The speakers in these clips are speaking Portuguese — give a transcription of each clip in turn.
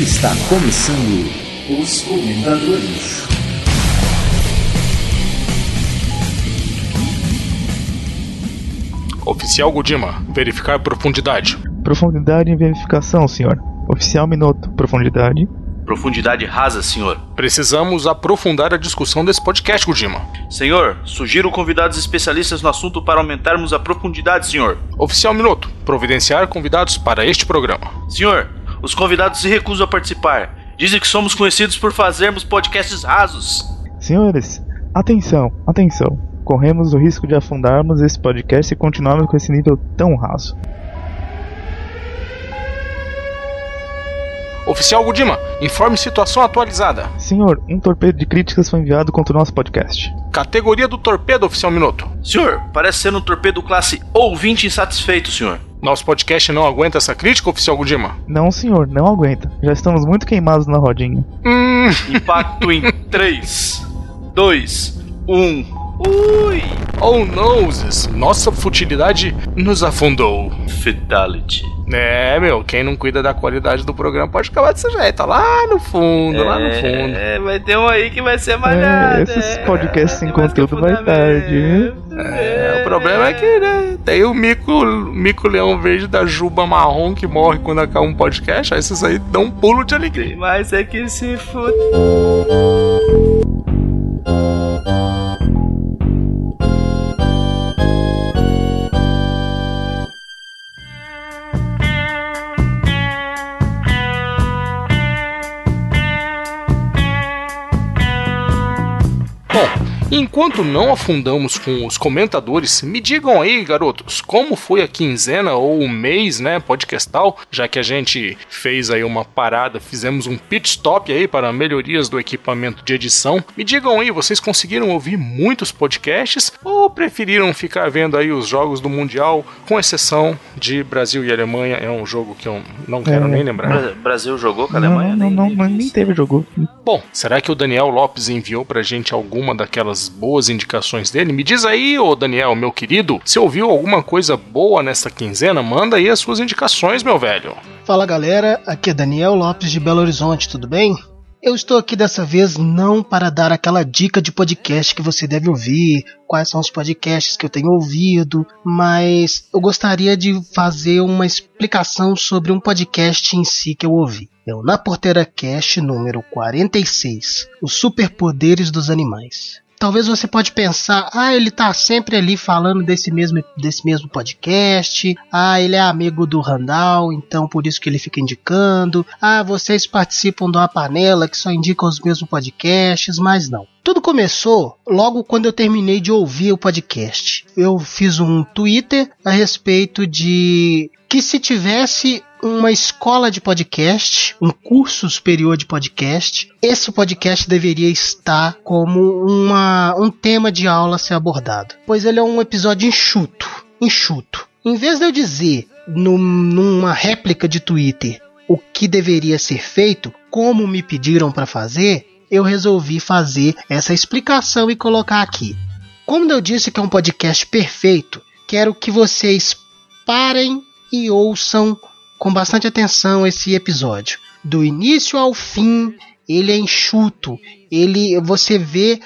Está começando os Comentadores. Oficial Godima, verificar profundidade. Profundidade em verificação, senhor. Oficial Minuto, profundidade. Profundidade rasa, senhor. Precisamos aprofundar a discussão desse podcast, Godima. Senhor, sugiro convidados especialistas no assunto para aumentarmos a profundidade, senhor. Oficial Minuto, providenciar convidados para este programa. Senhor, os convidados se recusam a participar. Dizem que somos conhecidos por fazermos podcasts rasos. Senhores, atenção, atenção. Corremos o risco de afundarmos esse podcast se continuarmos com esse nível tão raso. Oficial Godima, informe situação atualizada. Senhor, um torpedo de críticas foi enviado contra o nosso podcast. Categoria do torpedo, Oficial Minuto. Senhor, parece ser um torpedo classe ouvinte insatisfeito, senhor. Nosso podcast não aguenta essa crítica, Oficial Godima? Não, senhor, não aguenta. Já estamos muito queimados na rodinha. Hum, Impacto em 3, 2, 1. Ui! oh noses, nossa futilidade nos afundou. Fatality. É, meu, quem não cuida da qualidade do programa pode acabar desse jeito, lá no fundo, lá no fundo. É, vai ter um aí que vai ser malhado. É, esses podcasts sem conteúdo vai tarde. É, o problema é que, né, tem o mico, mico leão verde da juba marrom que morre quando acaba um podcast, aí esses aí dão um pulo de alegria. Mas é que se fude. Enquanto não afundamos com os comentadores, me digam aí, garotos, como foi a quinzena ou o mês, né, podcastal, já que a gente fez aí uma parada, fizemos um pit stop aí para melhorias do equipamento de edição. Me digam aí, vocês conseguiram ouvir muitos podcasts ou preferiram ficar vendo aí os jogos do Mundial, com exceção de Brasil e Alemanha, é um jogo que eu não quero É. nem lembrar. Bra- Brasil jogou com a Não, Alemanha? não, Nem- não, nem mas nem teve jogo. Bom, será que o Daniel Lopes enviou pra gente alguma daquelas boas indicações dele? Me diz aí, ô Daniel, meu querido, se ouviu alguma coisa boa nesta quinzena, manda aí as suas indicações, meu velho. Fala galera, aqui é Daniel Lopes de Belo Horizonte, tudo bem? Eu estou aqui dessa vez não para dar aquela dica de podcast que você deve ouvir, quais são os podcasts que eu tenho ouvido, mas eu gostaria de fazer uma explicação sobre um podcast em si que eu ouvi. É o Na Porteira Cast número 46, Os Superpoderes dos Animais. Talvez você pode pensar, ah, ele tá sempre ali falando desse mesmo, desse mesmo podcast, ah, ele é amigo do Randall, então por isso que ele fica indicando, ah, vocês participam de uma panela que só indica os mesmos podcasts, mas não. Tudo começou logo quando eu terminei de ouvir o podcast. Eu fiz um Twitter a respeito de que se tivesse uma escola de podcast, um curso superior de podcast, esse podcast deveria estar como uma, um tema de aula a ser abordado. Pois ele é um episódio enxuto, enxuto. Em vez de eu dizer num- numa réplica de Twitter o que deveria ser feito, como me pediram para fazer, eu resolvi fazer essa explicação e colocar aqui. Como eu disse que é um podcast perfeito, quero que vocês parem e ouçam com bastante atenção esse episódio. Do início ao fim, ele é enxuto. Ele você vê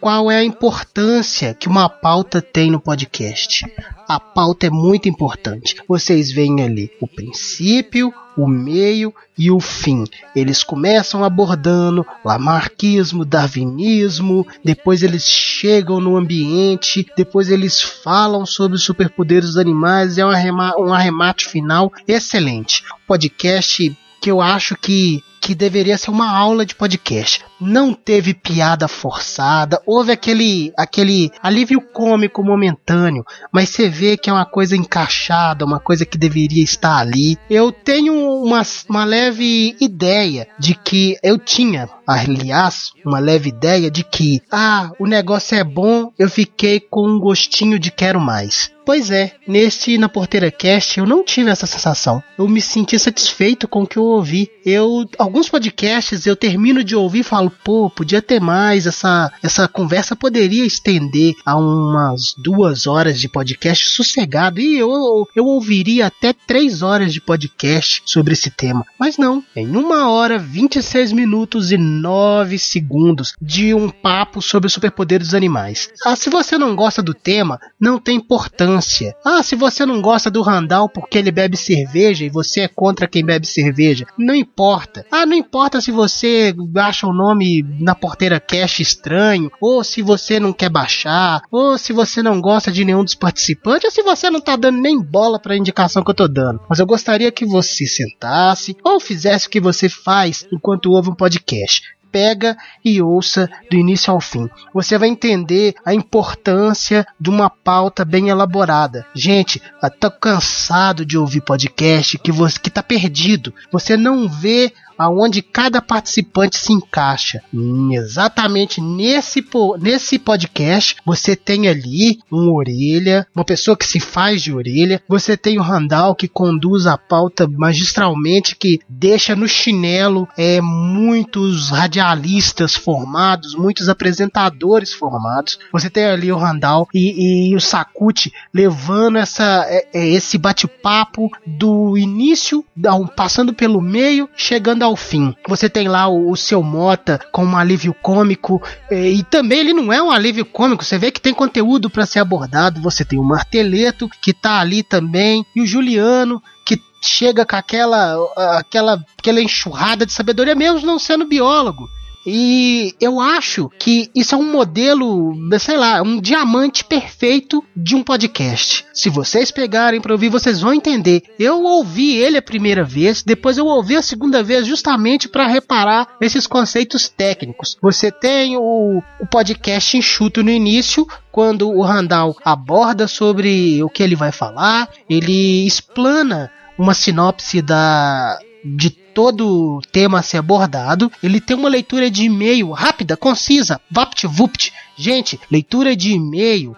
qual é a importância que uma pauta tem no podcast. A pauta é muito importante. Vocês veem ali o princípio, o meio e o fim. Eles começam abordando lamarquismo, darwinismo, depois eles chegam no ambiente, depois eles falam sobre os superpoderes dos animais, é um, arrema- um arremate final excelente. Podcast que eu acho que que deveria ser uma aula de podcast. Não teve piada forçada, houve aquele aquele alívio cômico momentâneo, mas você vê que é uma coisa encaixada, uma coisa que deveria estar ali. Eu tenho uma, uma leve ideia de que eu tinha, aliás, uma leve ideia de que ah, o negócio é bom, eu fiquei com um gostinho de quero mais. Pois é, neste Na Porteira Cast eu não tive essa sensação. Eu me senti satisfeito com o que eu ouvi. Eu alguns podcasts eu termino de ouvir e falo, pô, podia ter mais, essa, essa conversa poderia estender a umas duas horas de podcast sossegado. E eu, eu ouviria até três horas de podcast sobre esse tema. Mas não, em uma hora, 26 minutos e 9 segundos de um papo sobre o superpoder dos animais. Ah, se você não gosta do tema, não tem importância. Ah, se você não gosta do Randall porque ele bebe cerveja e você é contra quem bebe cerveja, não importa. Ah, não importa se você acha o nome na porteira cash estranho, ou se você não quer baixar, ou se você não gosta de nenhum dos participantes, ou se você não tá dando nem bola para a indicação que eu tô dando. Mas eu gostaria que você sentasse ou fizesse o que você faz enquanto ouve um podcast pega e ouça do início ao fim. Você vai entender a importância de uma pauta bem elaborada. Gente, tô cansado de ouvir podcast que você que tá perdido. Você não vê aonde cada participante se encaixa. Hum, exatamente nesse, nesse podcast, você tem ali um orelha, uma pessoa que se faz de orelha, você tem o Randall que conduz a pauta magistralmente, que deixa no chinelo é, muitos radialistas formados, muitos apresentadores formados. Você tem ali o Randall e, e o Sakuti levando essa, é, é, esse bate-papo do início, passando pelo meio, chegando ao fim. Você tem lá o, o seu Mota com um alívio cômico e, e, também ele não é um alívio cômico. Você vê que tem conteúdo para ser abordado. Você tem o Marteleto que tá ali também e o Juliano que chega com aquela aquela aquela enxurrada de sabedoria mesmo não sendo biólogo. E eu acho que isso é um modelo, sei lá, um diamante perfeito de um podcast. Se vocês pegarem para ouvir, vocês vão entender. Eu ouvi ele a primeira vez, depois eu ouvi a segunda vez justamente para reparar esses conceitos técnicos. Você tem o, o podcast enxuto no início, quando o Randall aborda sobre o que ele vai falar, ele explana uma sinopse da de todo tema a ser abordado. Ele tem uma leitura de e-mail rápida, concisa, vapt-vupt. Gente, leitura de e-mail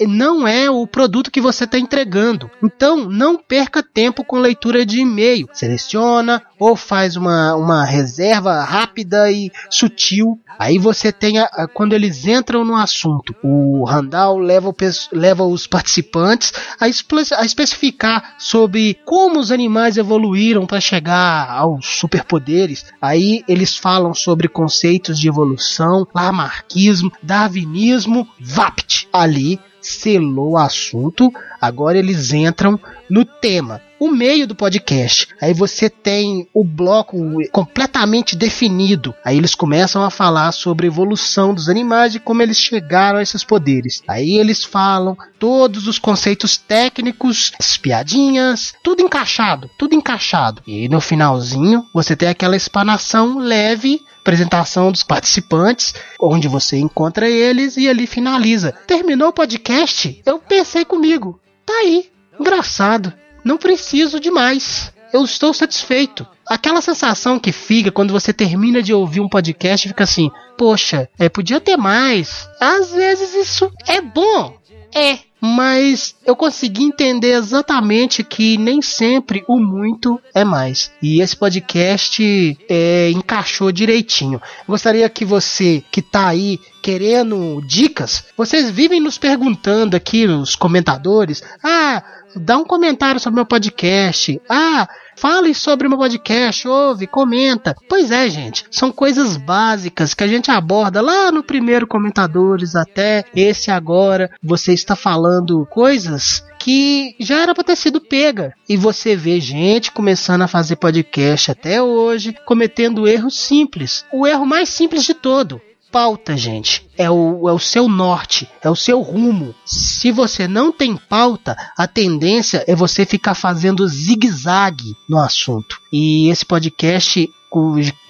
não é o produto que você está entregando. Então, não perca tempo com leitura de e-mail. Seleciona ou faz uma, uma reserva rápida e sutil. Aí você tem, a, a, quando eles entram no assunto, o Randall leva, o, leva os participantes a, a especificar sobre como os animais evoluíram para chegar aos superpoderes. Aí eles falam sobre conceitos de evolução, lamarquismo, Darwin darwinismo, VAPT. Ali selou o assunto, agora eles entram no tema. O meio do podcast. Aí você tem o bloco completamente definido. Aí eles começam a falar sobre a evolução dos animais e como eles chegaram a esses poderes. Aí eles falam todos os conceitos técnicos, as piadinhas, tudo encaixado, tudo encaixado. E no finalzinho você tem aquela explanação leve apresentação dos participantes, onde você encontra eles e ali finaliza. Terminou o podcast? Eu pensei comigo, tá aí, engraçado, não preciso de mais. Eu estou satisfeito. Aquela sensação que fica quando você termina de ouvir um podcast fica assim: poxa, é, podia ter mais. Às vezes isso é bom. É, mas eu consegui entender exatamente que nem sempre o muito é mais. E esse podcast é, encaixou direitinho. Gostaria que você que está aí querendo dicas, vocês vivem nos perguntando aqui, os comentadores, ah, dá um comentário sobre meu podcast. Ah, Fale sobre meu podcast, ouve, comenta. Pois é, gente, são coisas básicas que a gente aborda lá no primeiro Comentadores até esse agora. Você está falando coisas que já era para ter sido pega. E você vê gente começando a fazer podcast até hoje, cometendo erros simples. O erro mais simples de todo pauta, gente. É o, é o seu norte, é o seu rumo. Se você não tem pauta, a tendência é você ficar fazendo zigue-zague no assunto. E esse podcast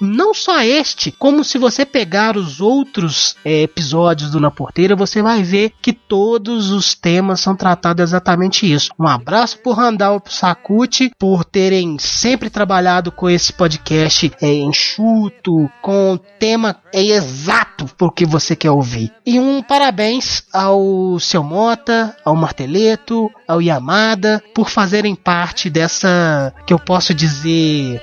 não só este, como se você pegar os outros é, episódios do Na Porteira, você vai ver que todos os temas são tratados exatamente isso. Um abraço por Randall e pro Sakuti por terem sempre trabalhado com esse podcast é, enxuto, com tema é, exato porque você quer ouvir. E um parabéns ao seu Mota, ao Marteleto, ao Yamada por fazerem parte dessa que eu posso dizer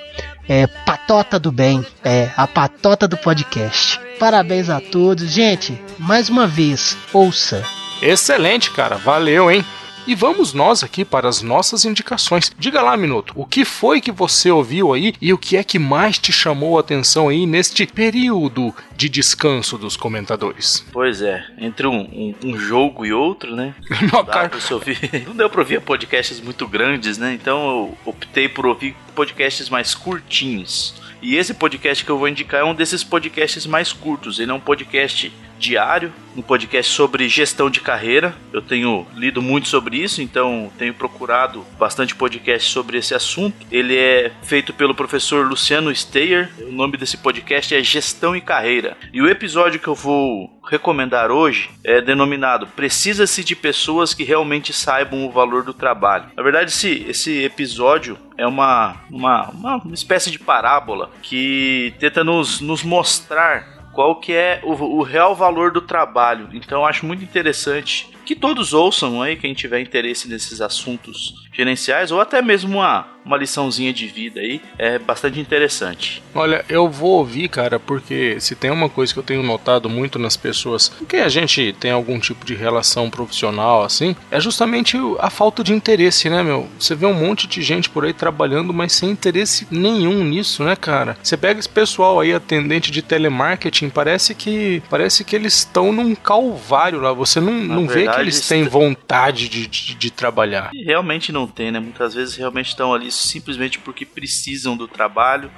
é patota do bem, é a patota do podcast. Parabéns a todos, gente. Mais uma vez, ouça. Excelente, cara. Valeu, hein? E vamos nós aqui para as nossas indicações. Diga lá, Minuto, o que foi que você ouviu aí e o que é que mais te chamou a atenção aí neste período de descanso dos comentadores? Pois é, entre um, um, um jogo e outro, né? Não, cara, ouvir- Não deu pra ouvir podcasts muito grandes, né? Então eu optei por ouvir podcasts mais curtinhos. E esse podcast que eu vou indicar é um desses podcasts mais curtos. Ele é um podcast diário, um podcast sobre gestão de carreira. Eu tenho lido muito sobre isso, então tenho procurado bastante podcast sobre esse assunto. Ele é feito pelo professor Luciano Steyer. O nome desse podcast é Gestão e Carreira. E o episódio que eu vou recomendar hoje é denominado Precisa-se de pessoas que realmente saibam o valor do trabalho. Na verdade, esse, esse episódio é uma, uma, uma espécie de parábola que tenta nos, nos mostrar qual que é o, o real valor do trabalho. Então eu acho muito interessante que todos ouçam aí, quem tiver interesse nesses assuntos gerenciais, ou até mesmo uma, uma liçãozinha de vida aí, é bastante interessante. Olha, eu vou ouvir, cara, porque se tem uma coisa que eu tenho notado muito nas pessoas quem a gente tem algum tipo de relação profissional, assim, é justamente a falta de interesse, né, meu? Você vê um monte de gente por aí trabalhando, mas sem interesse nenhum nisso, né, cara? Você pega esse pessoal aí, atendente de telemarketing, parece que parece que eles estão num calvário lá. Você não, Na não vê que eles têm vontade de, de, de trabalhar. E realmente não tem, né? Muitas vezes realmente estão ali simplesmente porque precisam do trabalho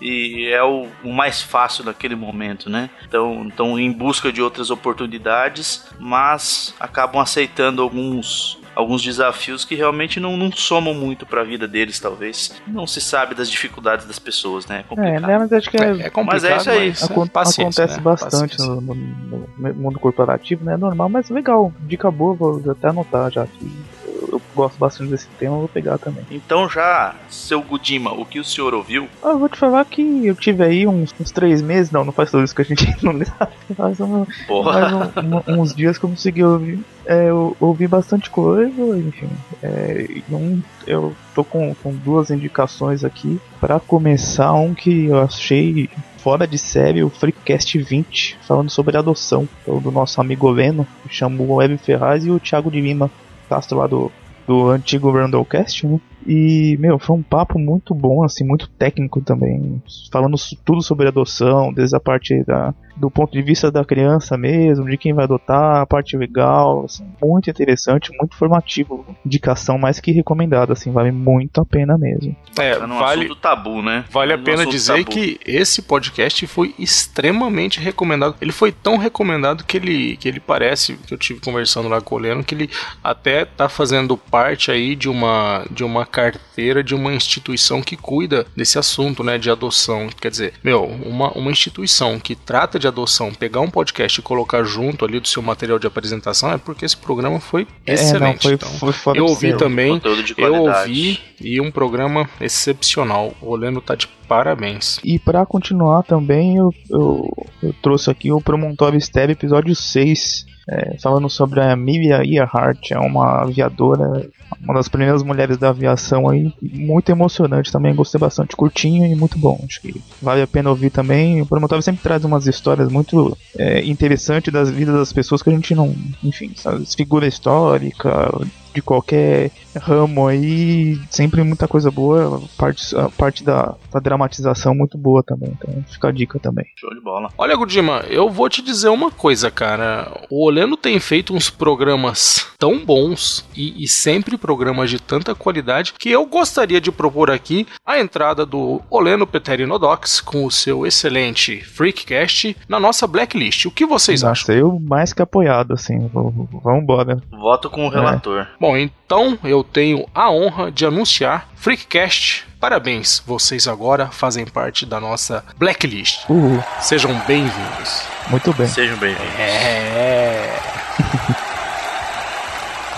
e é o, o mais fácil naquele momento, né? Então estão em busca de outras oportunidades, mas acabam aceitando alguns alguns desafios que realmente não, não somam muito para a vida deles, talvez. Não se sabe das dificuldades das pessoas, né? É É, complicado. né, mas acho que é, É, é complicado, Mas é isso aí. acon- paciência, acontece né? bastante no, no- no mundo corporativo, né? É normal, mas legal. Dica boa, vou até anotar já que eu, gosto bastante desse tema, eu vou pegar também. Então já, seu Gudima, o que o senhor ouviu? Ah, eu vou te falar que eu tive aí uns, uns três meses, não, não faz tudo isso que a gente não faz um, mais um- um- uns dias que eu consegui ouvir. É, eu ouvi bastante coisa, enfim. É, um, eu tô com, com duas indicações aqui. Pra começar, um que eu achei fora de série, o Freecast 20, falando sobre adoção, então, do nosso amigo Leno, que chama o Web Ferraz e o Thiago de Lima, Castro lá do, do antigo Randallcast, né? E, meu, foi um papo muito bom, assim, muito técnico também. Falando tudo sobre adoção, desde a parte da, do ponto de vista da criança mesmo, de quem vai adotar, a parte legal, assim, muito interessante, muito informativo. Indicação mais que recomendada, assim, vale muito a pena mesmo. É, Tá vale, assunto tabu, né? Vale a pena dizer tabu. que esse podcast foi extremamente recomendado. Ele foi tão recomendado que ele, que ele parece, que eu tive conversando lá com o Leno, que ele até tá fazendo parte aí de uma, de uma carteira de uma instituição que cuida desse assunto, né, de adoção. Quer dizer, meu, uma, uma instituição que trata de adoção, pegar um podcast e colocar junto ali do seu material de apresentação é porque esse programa foi excelente. É, não, então, foi, foi eu de ouvi também, eu ouvi e um programa excepcional. O Leno tá de parabéns. E pra continuar também, eu, eu, eu trouxe aqui o Promontório Stab episódio 6, é, falando sobre a Amelia Earhart, é uma aviadora, uma das primeiras mulheres da aviação aí, muito emocionante também, gostei bastante, curtinho e muito bom, acho que vale a pena ouvir também. O Promontório sempre traz umas histórias muito é, interessantes das vidas das pessoas que a gente não, enfim, sabe, figura histórica, de qualquer ramo aí, sempre muita coisa boa, a parte, a parte da, da dramatização muito boa também, então fica a dica também. Show de bola. Olha, Gudima, eu vou te dizer uma coisa, cara. O Oleno tem feito uns programas tão bons e, e sempre programas de tanta qualidade que eu gostaria de propor aqui a entrada do Oleno Peterinodox com o seu excelente Freakcast na nossa blacklist. O que vocês acham? Nossa, eu mais que apoiado, assim, vamos embora. Voto com o relator. Bom, então eu tenho a honra de anunciar Freakcast. Parabéns, vocês agora fazem parte da nossa blacklist. Uhul, Sejam bem-vindos. muito bem. Sejam bem-vindos. É.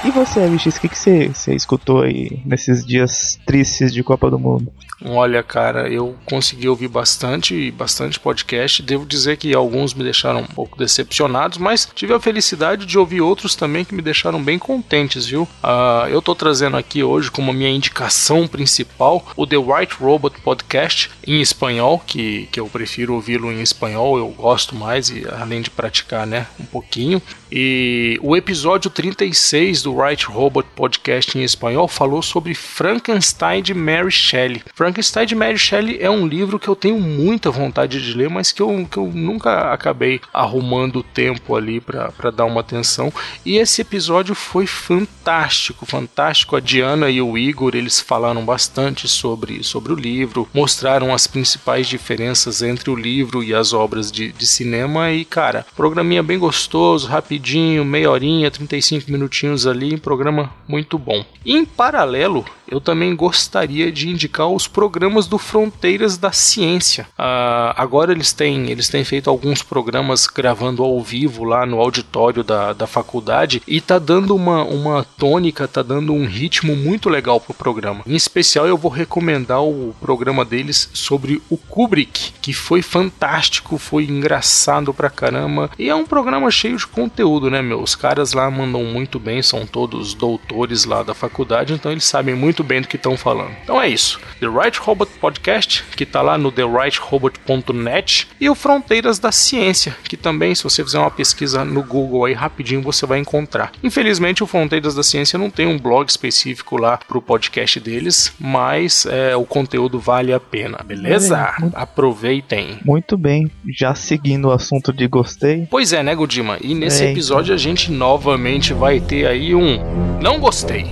E você, LX, o que, que você, você escutou aí nesses dias tristes de Copa do Mundo? Olha, cara, eu consegui ouvir bastante, bastante podcast. Devo dizer que alguns me deixaram um pouco decepcionados, mas tive a felicidade de ouvir outros também que me deixaram bem contentes, viu? Uh, eu tô trazendo aqui hoje como minha indicação principal o The White Robot Podcast em espanhol, que, que eu prefiro ouvi-lo em espanhol, eu gosto mais, e além de praticar, né, um pouquinho. E o episódio 36 do White Robot Podcast em espanhol falou sobre Frankenstein de Mary Shelley. Frankenstein de Mary Shelley é um livro que eu tenho muita vontade de ler, mas que eu, que eu nunca acabei arrumando tempo ali para dar uma atenção. E esse episódio foi fantástico, fantástico. A Diana e o Igor eles falaram bastante sobre, sobre o livro, mostraram as principais diferenças entre o livro e as obras de, de cinema. E cara, programinha bem gostoso, rapidinho, meia horinha, 35 minutinhos ali, programa muito bom. Em paralelo, eu também gostaria de indicar os programas do Fronteiras da Ciência. Uh, agora eles têm, eles têm feito alguns programas gravando ao vivo lá no auditório da, da faculdade e tá dando uma, uma tônica, tá dando um ritmo muito legal pro programa. Em especial eu vou recomendar o programa deles sobre o Kubrick, que foi fantástico, foi engraçado pra caramba e é um programa cheio de conteúdo, né, meu? Os caras lá mandam muito bem, são todos doutores lá da faculdade, então eles sabem muito muito bem do que estão falando. Então é isso. The Right Robot Podcast, que está lá no therightrobot.net, e o Fronteiras da Ciência, que também, se você fizer uma pesquisa no Google aí rapidinho, você vai encontrar. Infelizmente, o Fronteiras da Ciência não tem um blog específico lá para o podcast deles, mas é, o conteúdo vale a pena, beleza? É, muito... Aproveitem. Muito bem. Já seguindo o assunto de gostei. Pois é, né, Godima? E nesse é, episódio então... a gente novamente vai ter aí um não gostei.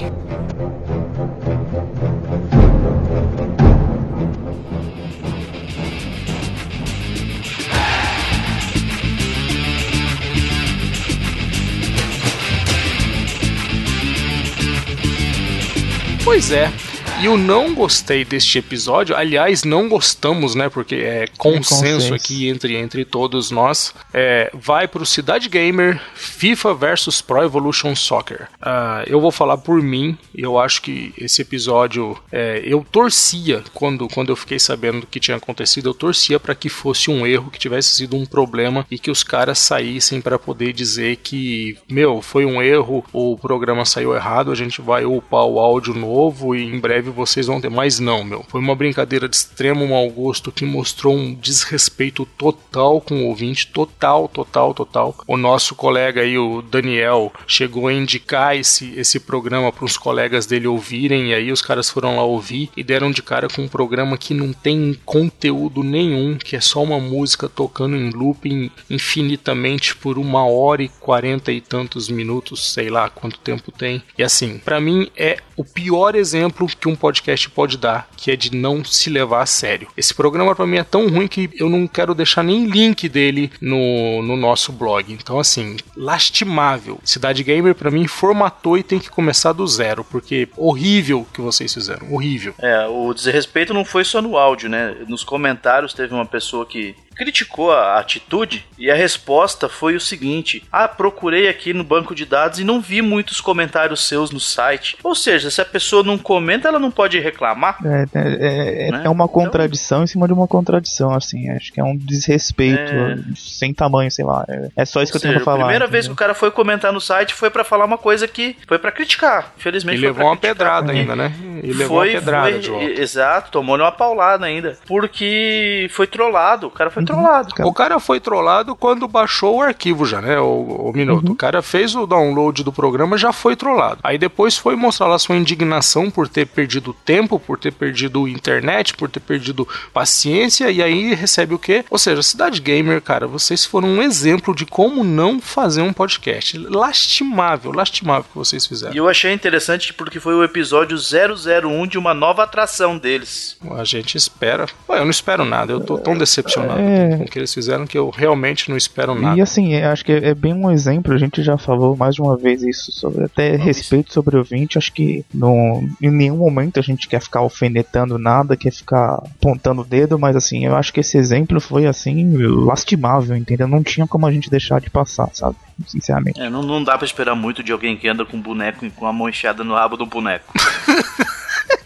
Pois é. E eu não gostei deste episódio. Aliás, não gostamos, né? Porque é consenso, é consenso. aqui entre, entre todos nós. É, vai pro Cidade Gamer FIFA versus Pro Evolution Soccer. Uh, eu vou falar por mim. Eu acho que esse episódio é, eu torcia quando, quando eu fiquei sabendo do que tinha acontecido. Eu torcia para que fosse um erro, que tivesse sido um problema e que os caras saíssem para poder dizer que, meu, foi um erro, o programa saiu errado, a gente vai upar o áudio novo e em breve vocês vão ter. Mas não, meu. Foi uma brincadeira de extremo mau gosto que mostrou um desrespeito total com o ouvinte. Total, total, total. O nosso colega aí, o Daniel, chegou a indicar esse, esse programa para os colegas dele ouvirem. E aí os caras foram lá ouvir e deram de cara com um programa que não tem conteúdo nenhum, que é só uma música tocando em looping infinitamente por uma hora e quarenta e tantos minutos, sei lá quanto tempo tem. E assim, para mim é o pior exemplo que um um podcast pode dar, que é de não se levar a sério. Esse programa para mim é tão ruim que eu não quero deixar nem link dele no, no nosso blog. Então, assim, lastimável. Cidade Gamer para mim formatou e tem que começar do zero, porque horrível que vocês fizeram, horrível. É, o desrespeito não foi só no áudio, né? Nos comentários teve uma pessoa que criticou a atitude e a resposta foi o seguinte: Ah, procurei aqui no banco de dados e não vi muitos comentários seus no site. Ou seja, se a pessoa não comenta, ela não pode reclamar. É, é, é, né? é uma contradição então... em cima de uma contradição, assim. Acho que é um desrespeito é... sem tamanho, sei lá. É, é só isso Ou que seja, eu tenho pra falar. A primeira entendeu? vez que o cara foi comentar no site foi para falar uma coisa que foi para criticar. Infelizmente. E levou uma pedrada ainda, né? E levou foi, uma pedrada, foi, Exato, tomou uma paulada ainda. Porque foi trollado. O cara foi trollado. Cara. O cara foi trollado quando baixou o arquivo já, né? O, o minuto. Uhum. O cara fez o download do programa já foi trollado. Aí depois foi mostrar lá sua indignação por ter perdido tempo, por ter perdido internet, por ter perdido paciência. E aí recebe o quê? Ou seja, Cidade Gamer, cara, vocês foram um exemplo de como não fazer um podcast. Lastimável, lastimável que vocês fizeram. E eu achei interessante porque foi o episódio 001 de uma nova atração deles. A gente espera. Ué, eu não espero nada, eu tô tão decepcionado. É É. o que eles fizeram que eu realmente não espero nada. E assim, é, acho que é, é bem um exemplo, a gente já falou mais de uma vez isso, sobre até respeito sobre o ouvinte, acho que no, em nenhum momento a gente quer ficar alfinetando nada, quer ficar apontando o dedo, mas assim, eu acho que esse exemplo foi assim, lastimável, entendeu? Não tinha como a gente deixar de passar, sabe? Sinceramente. É, não, não dá pra esperar muito de alguém que anda com um boneco e com a mão enfiada no rabo do boneco.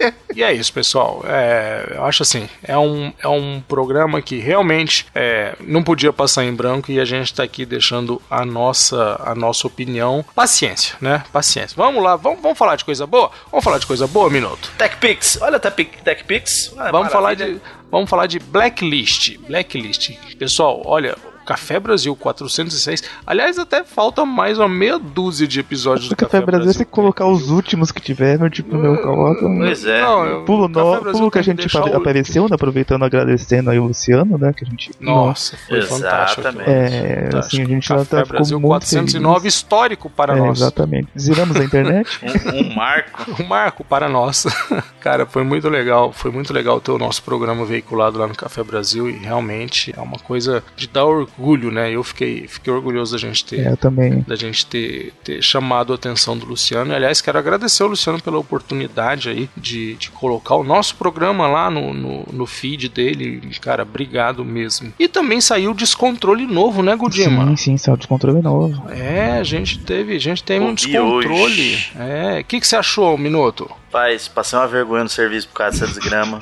E é isso, pessoal. É, eu acho assim, é um, é um programa que realmente é, não podia passar em branco e a gente está aqui deixando a nossa, a nossa opinião. Paciência, né? Paciência. Vamos lá, vamos, vamos falar de coisa boa? Vamos falar de coisa boa, Minuto? TechPix, olha Tech- TechPix. Ah, Vamos falar, de, vamos falar de Blacklist. Blacklist. Pessoal, olha, Café Brasil 406. Aliás, até falta mais uma meia dúzia de episódios do O Café Brasil, se colocar os últimos que tiveram, tipo, meu, coloca. Pois é. Não, Pulo, Café no, Brasil pulo que a tem que gente apareceu, né? Aproveitando, agradecendo aí o Luciano, né? Que a gente. Nossa, foi fantástico. Exatamente. aquilo. É, Fantástico. assim, a gente já Café tá, ficou Brasil muito 409 feliz. histórico para É, nós. exatamente. Zeramos a internet. Um, um marco. Um marco para nós. Cara, foi muito legal. Foi muito legal ter o nosso programa veiculado lá no Café Brasil e realmente é uma coisa de dar orgulho, né? Eu fiquei, fiquei orgulhoso da gente ter. É, também. Da gente ter, ter chamado a atenção do Luciano. E, aliás, quero agradecer ao Luciano pela oportunidade aí de, de colocar o nosso programa lá no, no, no feed dele. Cara, obrigado mesmo. E também saiu o Descontrole novo, né, Gudima? Sim, sim, saiu descontrole novo. É, a gente teve, a gente teve um descontrole. hoje. É, o que, que você achou, Minuto? Rapaz, passei uma vergonha no serviço por causa dessa desgrama.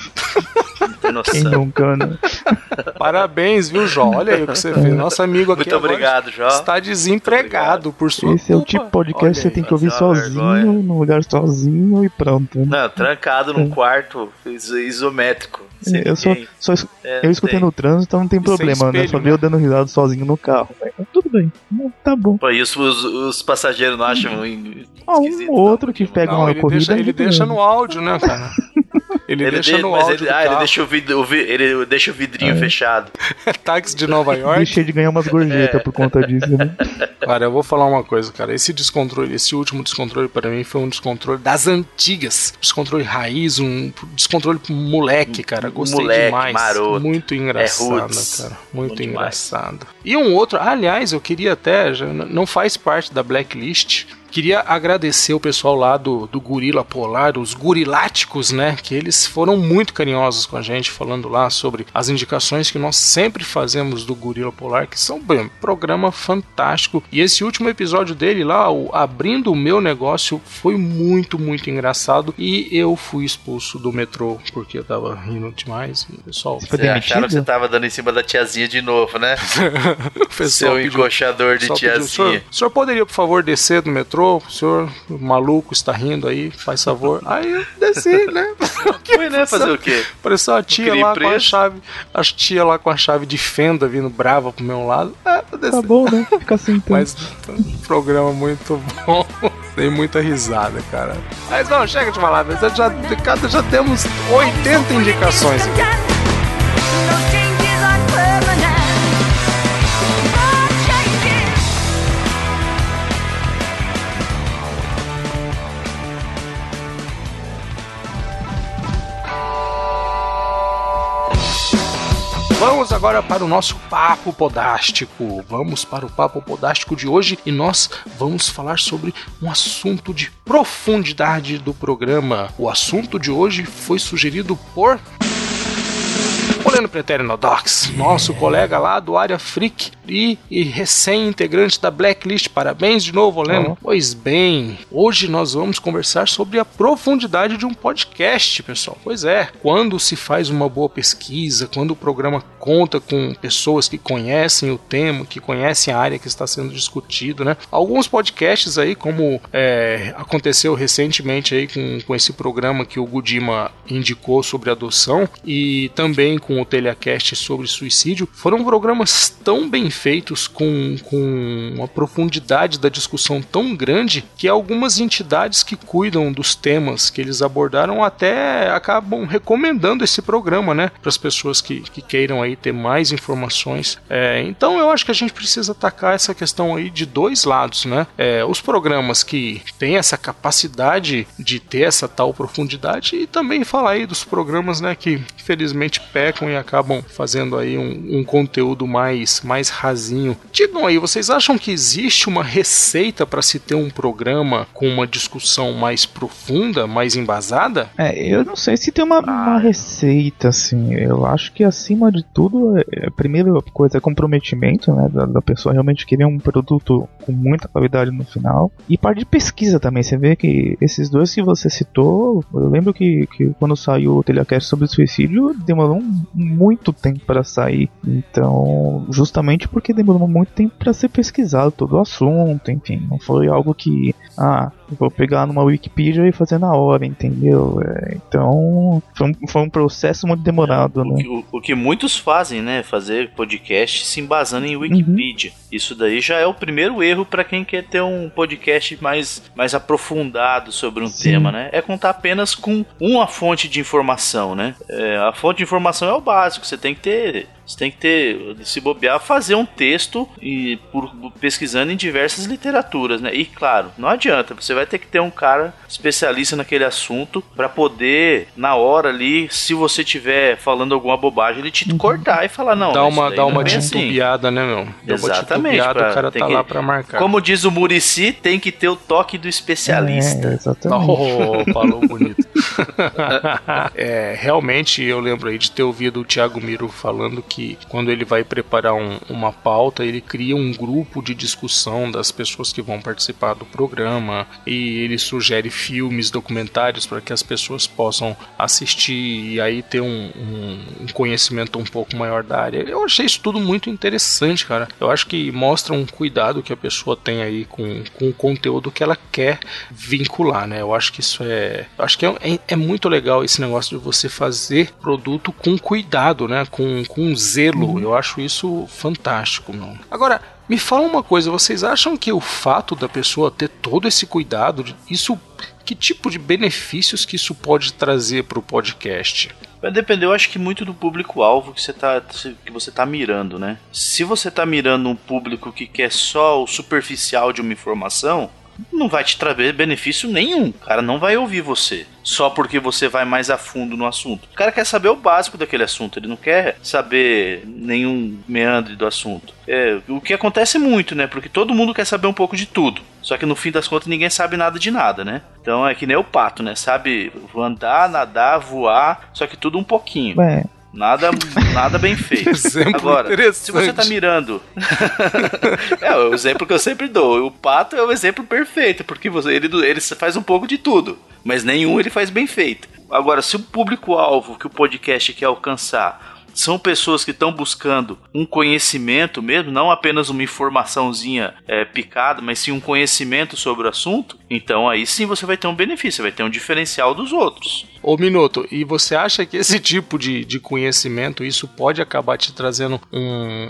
Não tem Quem noção. nunca, né? Parabéns, viu, Jó? Olha aí o que você fez. Nosso amigo aqui Muito obrigado, Jó. está desempregado por sua Esse é o culpa. tipo de podcast que você tem que ouvir é sozinho, vergonha. num lugar sozinho e pronto. né? Não, trancado num quarto is- isométrico. sem Eu só, só es- É, eu escutei tem. no trânsito, então não tem sem problema, né? espelho, Só né? vi eu dando risada sozinho no carro. né? Tudo bem, tá bom. Pô, isso os, os passageiros não acham in- Ah, um ou outro que pega Não, uma ele corrida. deixa, ele não tem deixa no áudio, né, cara? Ele, Ele deixa de- no mas áudio ele, do ah, ele carro. deixa o vidro, o vi- ele deixa o vidrinho fechado. Táxi de Nova York. Deixei de ganhar umas gorjetas por conta disso, né? Cara, eu vou falar uma coisa, cara. Esse descontrole, esse último descontrole para mim foi um descontrole das antigas. Descontrole raiz, um descontrole moleque, cara. Gostei Moleque, demais. maroto. Muito engraçado, roots. cara. Muito Bom demais. engraçado. E um outro, aliás, eu queria até, já não faz parte da blacklist. Queria agradecer o pessoal lá do, do Gorila Polar, os guriláticos, né? Que eles foram muito carinhosos com a gente, falando lá sobre as indicações que nós sempre fazemos do Gorila Polar, que são, bem, um programa fantástico. E esse último episódio dele lá, o Abrindo o Meu Negócio, foi muito, muito engraçado. E eu fui expulso do metrô porque eu tava rindo demais. E o pessoal, Foi Vocês acharam que você tava dando em cima da tiazinha de novo, né? o Seu pediu- encoxador de Só pediu, tiazinha. senhor, o senhor poderia, por favor, descer do metrô? O senhor, o maluco, está rindo aí, faz favor. Aí eu desci, né? Foi, né? Fazer o quê? Pareceu a tia lá com a preso? chave. A tia lá com a chave de fenda vindo brava pro meu lado. É, eu desci. Tá bom, né? Fica assim então. Mas um programa muito bom. Dei muita risada, cara. Mas não, chega de falar, já, cada já temos 80 indicações aqui. Agora para o nosso papo podástico. Vamos para o papo podástico de hoje e nós vamos falar sobre um assunto de profundidade do programa. O assunto de hoje foi sugerido por Poleno Pretérito Docs, nosso colega lá do Área Freak e, e recém-integrante da Blacklist. Parabéns de novo, Oleno. Pois bem, hoje nós vamos conversar sobre a profundidade de um podcast, pessoal. Pois é, quando se faz uma boa pesquisa, quando o programa conta com pessoas que conhecem o tema, que conhecem a área que está sendo discutido, né? Alguns podcasts aí, como é, aconteceu recentemente aí com, com esse programa que o Gudima indicou sobre adoção e também com o Telecast sobre suicídio, foram programas tão bem feitos com, com uma profundidade da discussão tão grande que algumas entidades que cuidam dos temas que eles abordaram até acabam recomendando esse programa, né? Para as pessoas que, que queiram aí ter mais informações. É, então eu acho que a gente precisa atacar essa questão aí de dois lados, né? É, os programas que têm essa capacidade de ter essa tal profundidade e também falar aí dos programas, né? Que infelizmente pecam e acabam fazendo aí um, um conteúdo mais, mais rasinho. Digam aí, vocês acham que existe uma receita para se ter um programa com uma discussão mais profunda, mais embasada? É, eu não sei se tem uma, uma receita, assim. Eu acho que acima de tudo, é, a primeira coisa é comprometimento, né? Da, da pessoa realmente querer um produto com muita qualidade no final. E parte de pesquisa também. Você vê que esses dois que você citou, eu lembro que, que quando saiu o telecast sobre o suicídio, demorou um- muito tempo para sair. Então, justamente porque demorou muito tempo para ser pesquisado todo o assunto, enfim, não foi algo que, ah, vou pegar numa Wikipedia e fazer na hora, entendeu? É, então, foi um, foi um processo muito demorado, O né? que, o- o que muitos fazem, né? Fazer podcast se embasando em Wikipedia. Isso daí já é o primeiro erro para quem quer ter um podcast mais, mais aprofundado sobre um Sim. tema, né? É contar apenas com uma fonte de informação, né? É, a fonte de informação é o básico. Você tem que ter. Você tem que ter, se bobear, fazer um texto e por, pesquisando em diversas literaturas, né? E claro, não adianta, você vai ter que ter um cara especialista naquele assunto para poder, na hora ali, se você tiver falando alguma bobagem, ele te cortar e falar, não, dá uma, dá não uma é assim. titubeada, né, meu? Dá Exatamente, uma titubeada, pra- o cara tá que- lá pra marcar. Como diz o Murici, tem que ter o toque do especialista. É, exatamente. Oh, falou bonito. é, realmente eu lembro aí de ter ouvido o Thiago Miro falando que quando ele vai preparar um- uma pauta, ele cria um grupo de discussão das pessoas que vão participar do programa e ele sugere filmes, documentários para que as pessoas possam assistir e aí ter um, um- conhecimento um pouco maior da área. Eu achei isso tudo muito interessante, cara. Eu acho que mostra um cuidado que a pessoa tem aí com, com o conteúdo que ela quer vincular, né? Eu acho que isso é. Eu acho que é, é- é muito legal esse negócio de você fazer produto com cuidado, né? Com, com zelo. Eu acho isso fantástico, meu. Agora. Me fala uma coisa, vocês acham que o fato da pessoa ter todo esse cuidado, isso, que tipo de benefícios que isso pode trazer para o podcast? Vai depender, eu acho que muito do público-alvo que você tá, que você tá mirando, né? Se você tá mirando um público que quer só o superficial de uma informação, não vai te trazer benefício nenhum. O cara não vai ouvir você. Só porque você vai mais a fundo no assunto. O cara quer saber o básico daquele assunto. Ele não quer saber nenhum meandre do assunto. É, o que acontece muito, né? Porque todo mundo quer saber um pouco de tudo. Só que no fim das contas ninguém sabe nada de nada, né? Então é que nem o pato, né? Sabe andar, nadar, voar, só que tudo um pouquinho. É, Nada, nada bem feito. Exemplo Agora, se você tá mirando. é o exemplo que eu sempre dou. O pato é o exemplo perfeito, porque você, ele, ele faz um pouco de tudo, mas nenhum ele faz bem feito. Agora, se o público-alvo que o podcast quer alcançar são pessoas que estão buscando um conhecimento mesmo, não apenas uma informaçãozinha é, picada, mas sim um conhecimento sobre o assunto, então aí sim você vai ter um benefício, você vai ter um diferencial dos outros. Ô Minuto, e você acha que esse tipo de, de conhecimento, isso pode acabar te trazendo um,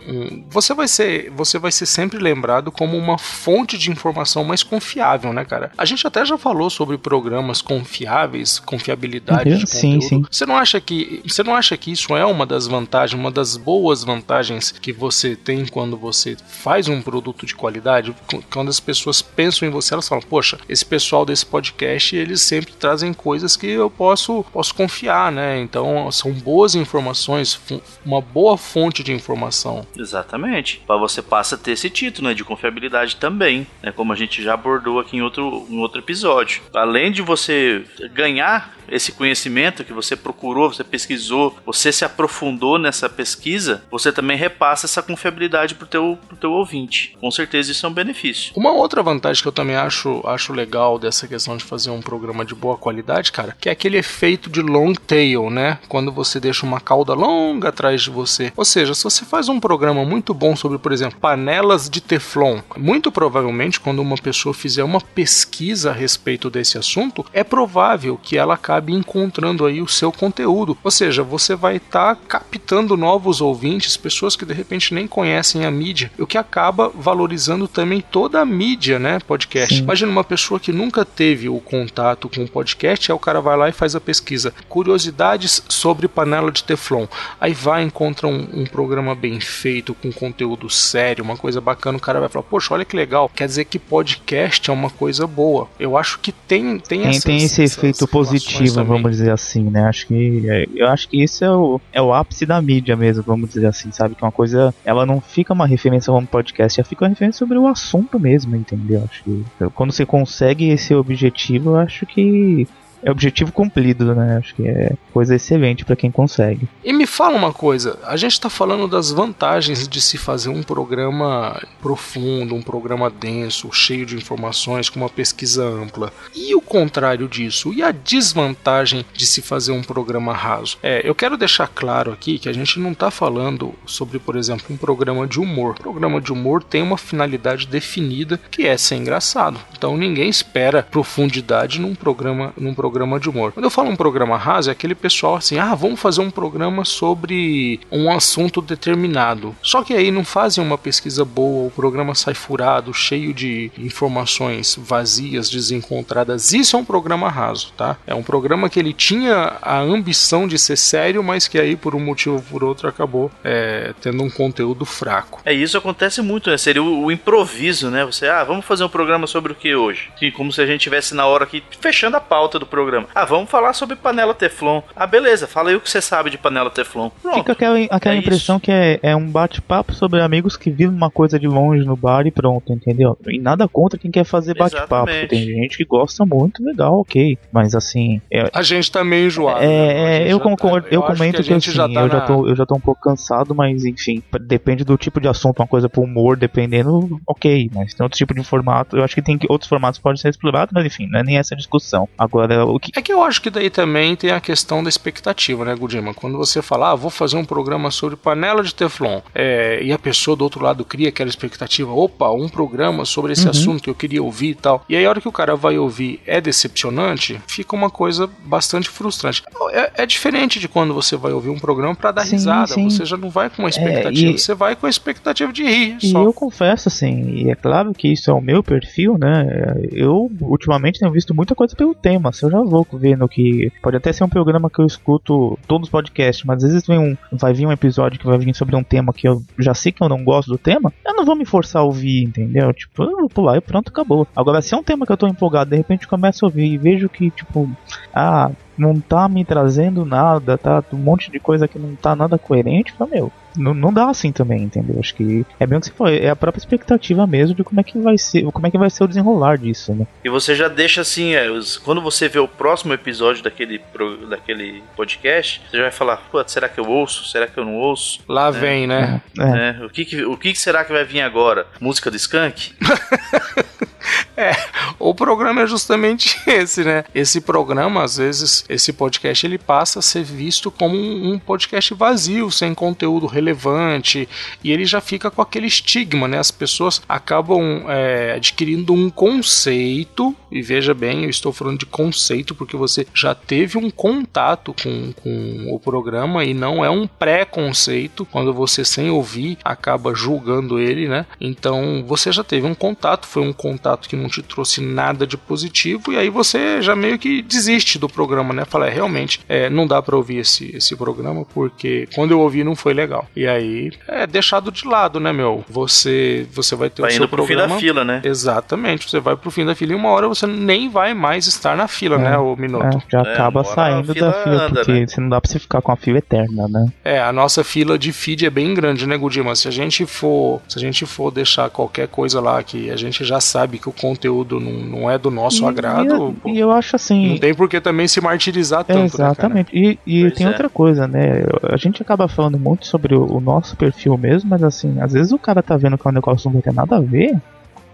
um- Você vai ser. Você vai ser sempre lembrado como uma fonte de informação mais confiável, né, cara? A gente até já falou sobre programas confiáveis, confiabilidade Uhum, de sim, conteúdo. sim. Você não acha que. Você não acha que isso é uma das vantagens, uma das boas vantagens que você tem quando você faz um produto de qualidade? Qu- Quando as pessoas pensam em você, elas falam, poxa, esse pessoal desse podcast, eles sempre trazem coisas que eu posso, posso confiar, né? Então são boas informações, uma boa fonte de informação. Exatamente. Para você passa a ter esse título né, de confiabilidade também, né, como a gente já abordou aqui em outro, em outro episódio. Além de você ganhar esse conhecimento que você procurou, você pesquisou, você se aprofundou nessa pesquisa, você também repassa essa confiabilidade pro teu, pro teu ouvinte. Com certeza isso é um benefício. Uma outra vantagem que eu também acho, acho legal dessa questão de fazer um programa de boa qualidade, cara, que é aquele efeito de long tail, né? Quando você deixa uma cauda longa atrás de você. Ou seja, se você faz um programa muito bom sobre, por exemplo, panelas de Teflon, muito provavelmente quando uma pessoa fizer uma pesquisa a respeito desse assunto, é provável que ela acabe encontrando aí o seu conteúdo. Ou seja, você vai estar captando novos ouvintes, pessoas que de repente nem conhecem a mídia, o que acaba valorizando também toda a mídia, né? Podcast. Sim. Imagina uma pessoa que nunca teve o contato com o podcast, aí o cara vai lá e faz a pesquisa. Curiosidades sobre panela de Teflon. Aí vai, encontra um, um programa bem feito, com conteúdo sério, uma coisa bacana, o cara vai falar, poxa, olha que legal. Quer dizer que podcast é uma coisa boa. Eu acho que tem tem, Tem, essas- tem esse efeito positivo, também. vamos dizer assim, né? Acho que eu acho que isso é o, é o ápice da mídia mesmo, vamos dizer assim, sabe? Que uma coisa, ela não fica uma referência como podcast, ela fica uma referência sobre o assunto mesmo, entendeu? Acho que quando você consegue esse objetivo, eu acho que é objetivo cumprido, né? Acho que é coisa excelente pra quem consegue. E me fala uma coisa, a gente está falando das vantagens de se fazer um programa profundo, um programa denso, cheio de informações, com uma pesquisa ampla. E o contrário disso? E a desvantagem de se fazer um programa raso? É, eu quero deixar claro aqui que a gente não está falando sobre, por exemplo, um programa de humor. O programa de humor tem uma finalidade definida que é ser engraçado. Então ninguém espera profundidade num programa, num programa de humor. Quando eu falo um programa raso, é aquele pessoal assim, ah, vamos fazer um programa sobre um assunto determinado. Só que aí não fazem uma pesquisa boa, o programa sai furado, cheio de informações vazias, desencontradas. Isso é um programa raso, tá? É um programa que ele tinha a ambição de ser sério, mas que aí por um motivo ou por outro acabou é, tendo um conteúdo fraco. É, isso acontece muito, né? Seria o, o improviso, né? Você, ah, vamos fazer um programa sobre o que hoje? Sim, como se a gente tivesse na hora aqui, fechando a pauta do programa. Ah, vamos falar sobre panela Teflon. Ah, beleza, fala aí o que você sabe de panela Teflon. Pronto. Fica aquela, aquela é impressão que é, é um bate-papo sobre amigos que vivem uma coisa de longe no bar e pronto, entendeu? E nada contra quem quer fazer bate-papo. Tem gente que gosta muito, legal, ok. Mas assim, é, A gente tá meio enjoado. né? A É, eu já concordo, tá- eu acho comento a que, gente assim, já tá eu, já na- tô, eu já tô um pouco cansado, mas enfim, depende do tipo de assunto, uma coisa pro humor, dependendo, ok, mas tem outro tipo de formato, eu acho que tem que outros formatos podem ser explorados, mas enfim, não é nem essa discussão. Agora, o que É que eu acho que daí também tem a questão da expectativa, né, Gudima? Quando você fala, ah, vou fazer um programa sobre panela de Teflon, é, e a pessoa do outro lado cria aquela expectativa, opa, um programa sobre esse Uhum. assunto que eu queria ouvir e tal. E aí a hora que o cara vai ouvir é decepcionante, fica uma coisa bastante frustrante. É, é diferente de quando você vai ouvir um programa pra dar Sim, risada, sim. você já não vai com uma expectativa, e- você vai com a expectativa de rir. E só. eu confesso, assim, e é claro que isso é o meu perfil, né? Eu ultimamente tenho visto muita coisa pelo tema. Se eu já vou vendo que pode até ser um programa que eu escuto todos os podcasts, mas às vezes vem um, vai vir um episódio que vai vir sobre um tema que eu já sei que eu não gosto do tema, eu não vou me forçar a ouvir, entendeu? Tipo, eu vou pular e pronto, acabou. Agora, se é um tema que eu tô empolgado, de repente eu começo a ouvir e vejo que, tipo, ah, não tá me trazendo nada, tá um monte de coisa que não tá nada coerente, fala, meu, não, não dá assim também, entendeu? Acho que é bem o que você falou, é a própria expectativa mesmo de como é que vai ser, como é que vai ser o desenrolar disso, né? E você já deixa assim, é, os- quando você vê o próximo episódio daquele, pro- daquele podcast, você já vai falar, pô, será que eu ouço? Será que eu não ouço? Lá vem, né? É. Né? O, que, que- o que que será que vai vir agora? Música do Skank? O programa é justamente esse, né? Esse programa, às vezes, esse podcast, ele passa a ser visto como um, um podcast vazio, sem conteúdo relevante, e ele já fica com aquele estigma, né? As pessoas acabam é, adquirindo um conceito, e veja bem, eu estou falando de conceito porque você já teve um contato com, com o programa e não é um pré-conceito, quando você, sem ouvir, acaba julgando ele, né? Então, você já teve um contato, foi um contato que não te trouxe nada de positivo, e aí você já meio que desiste do programa, né? Fala, é, realmente, é, não dá pra ouvir esse, esse programa, porque quando eu ouvi não foi legal. E aí, é deixado de lado, né, meu? Você, você vai ter Vai o seu indo pro fim programa... da fila, né? Exatamente, você vai pro fim da fila e uma hora você nem vai mais estar na fila, né, o É, Minuto? já É, acaba saindo a fila da fila, anda, porque né? você não dá pra você ficar com a fila eterna, né? É, a nossa fila de feed é bem grande, né, Gudima? Se a gente for, se a gente for deixar qualquer coisa lá que a gente já sabe que o conteúdo não, não é do nosso E- agrado, e, pô, e eu acho assim. não tem por que também se martirizar tanto, né, cara? Exatamente. e e Pois tem é. outra coisa, né? A gente acaba falando muito sobre o, o nosso perfil mesmo, mas assim, às vezes o cara tá vendo que é um negócio que não tem nada a ver.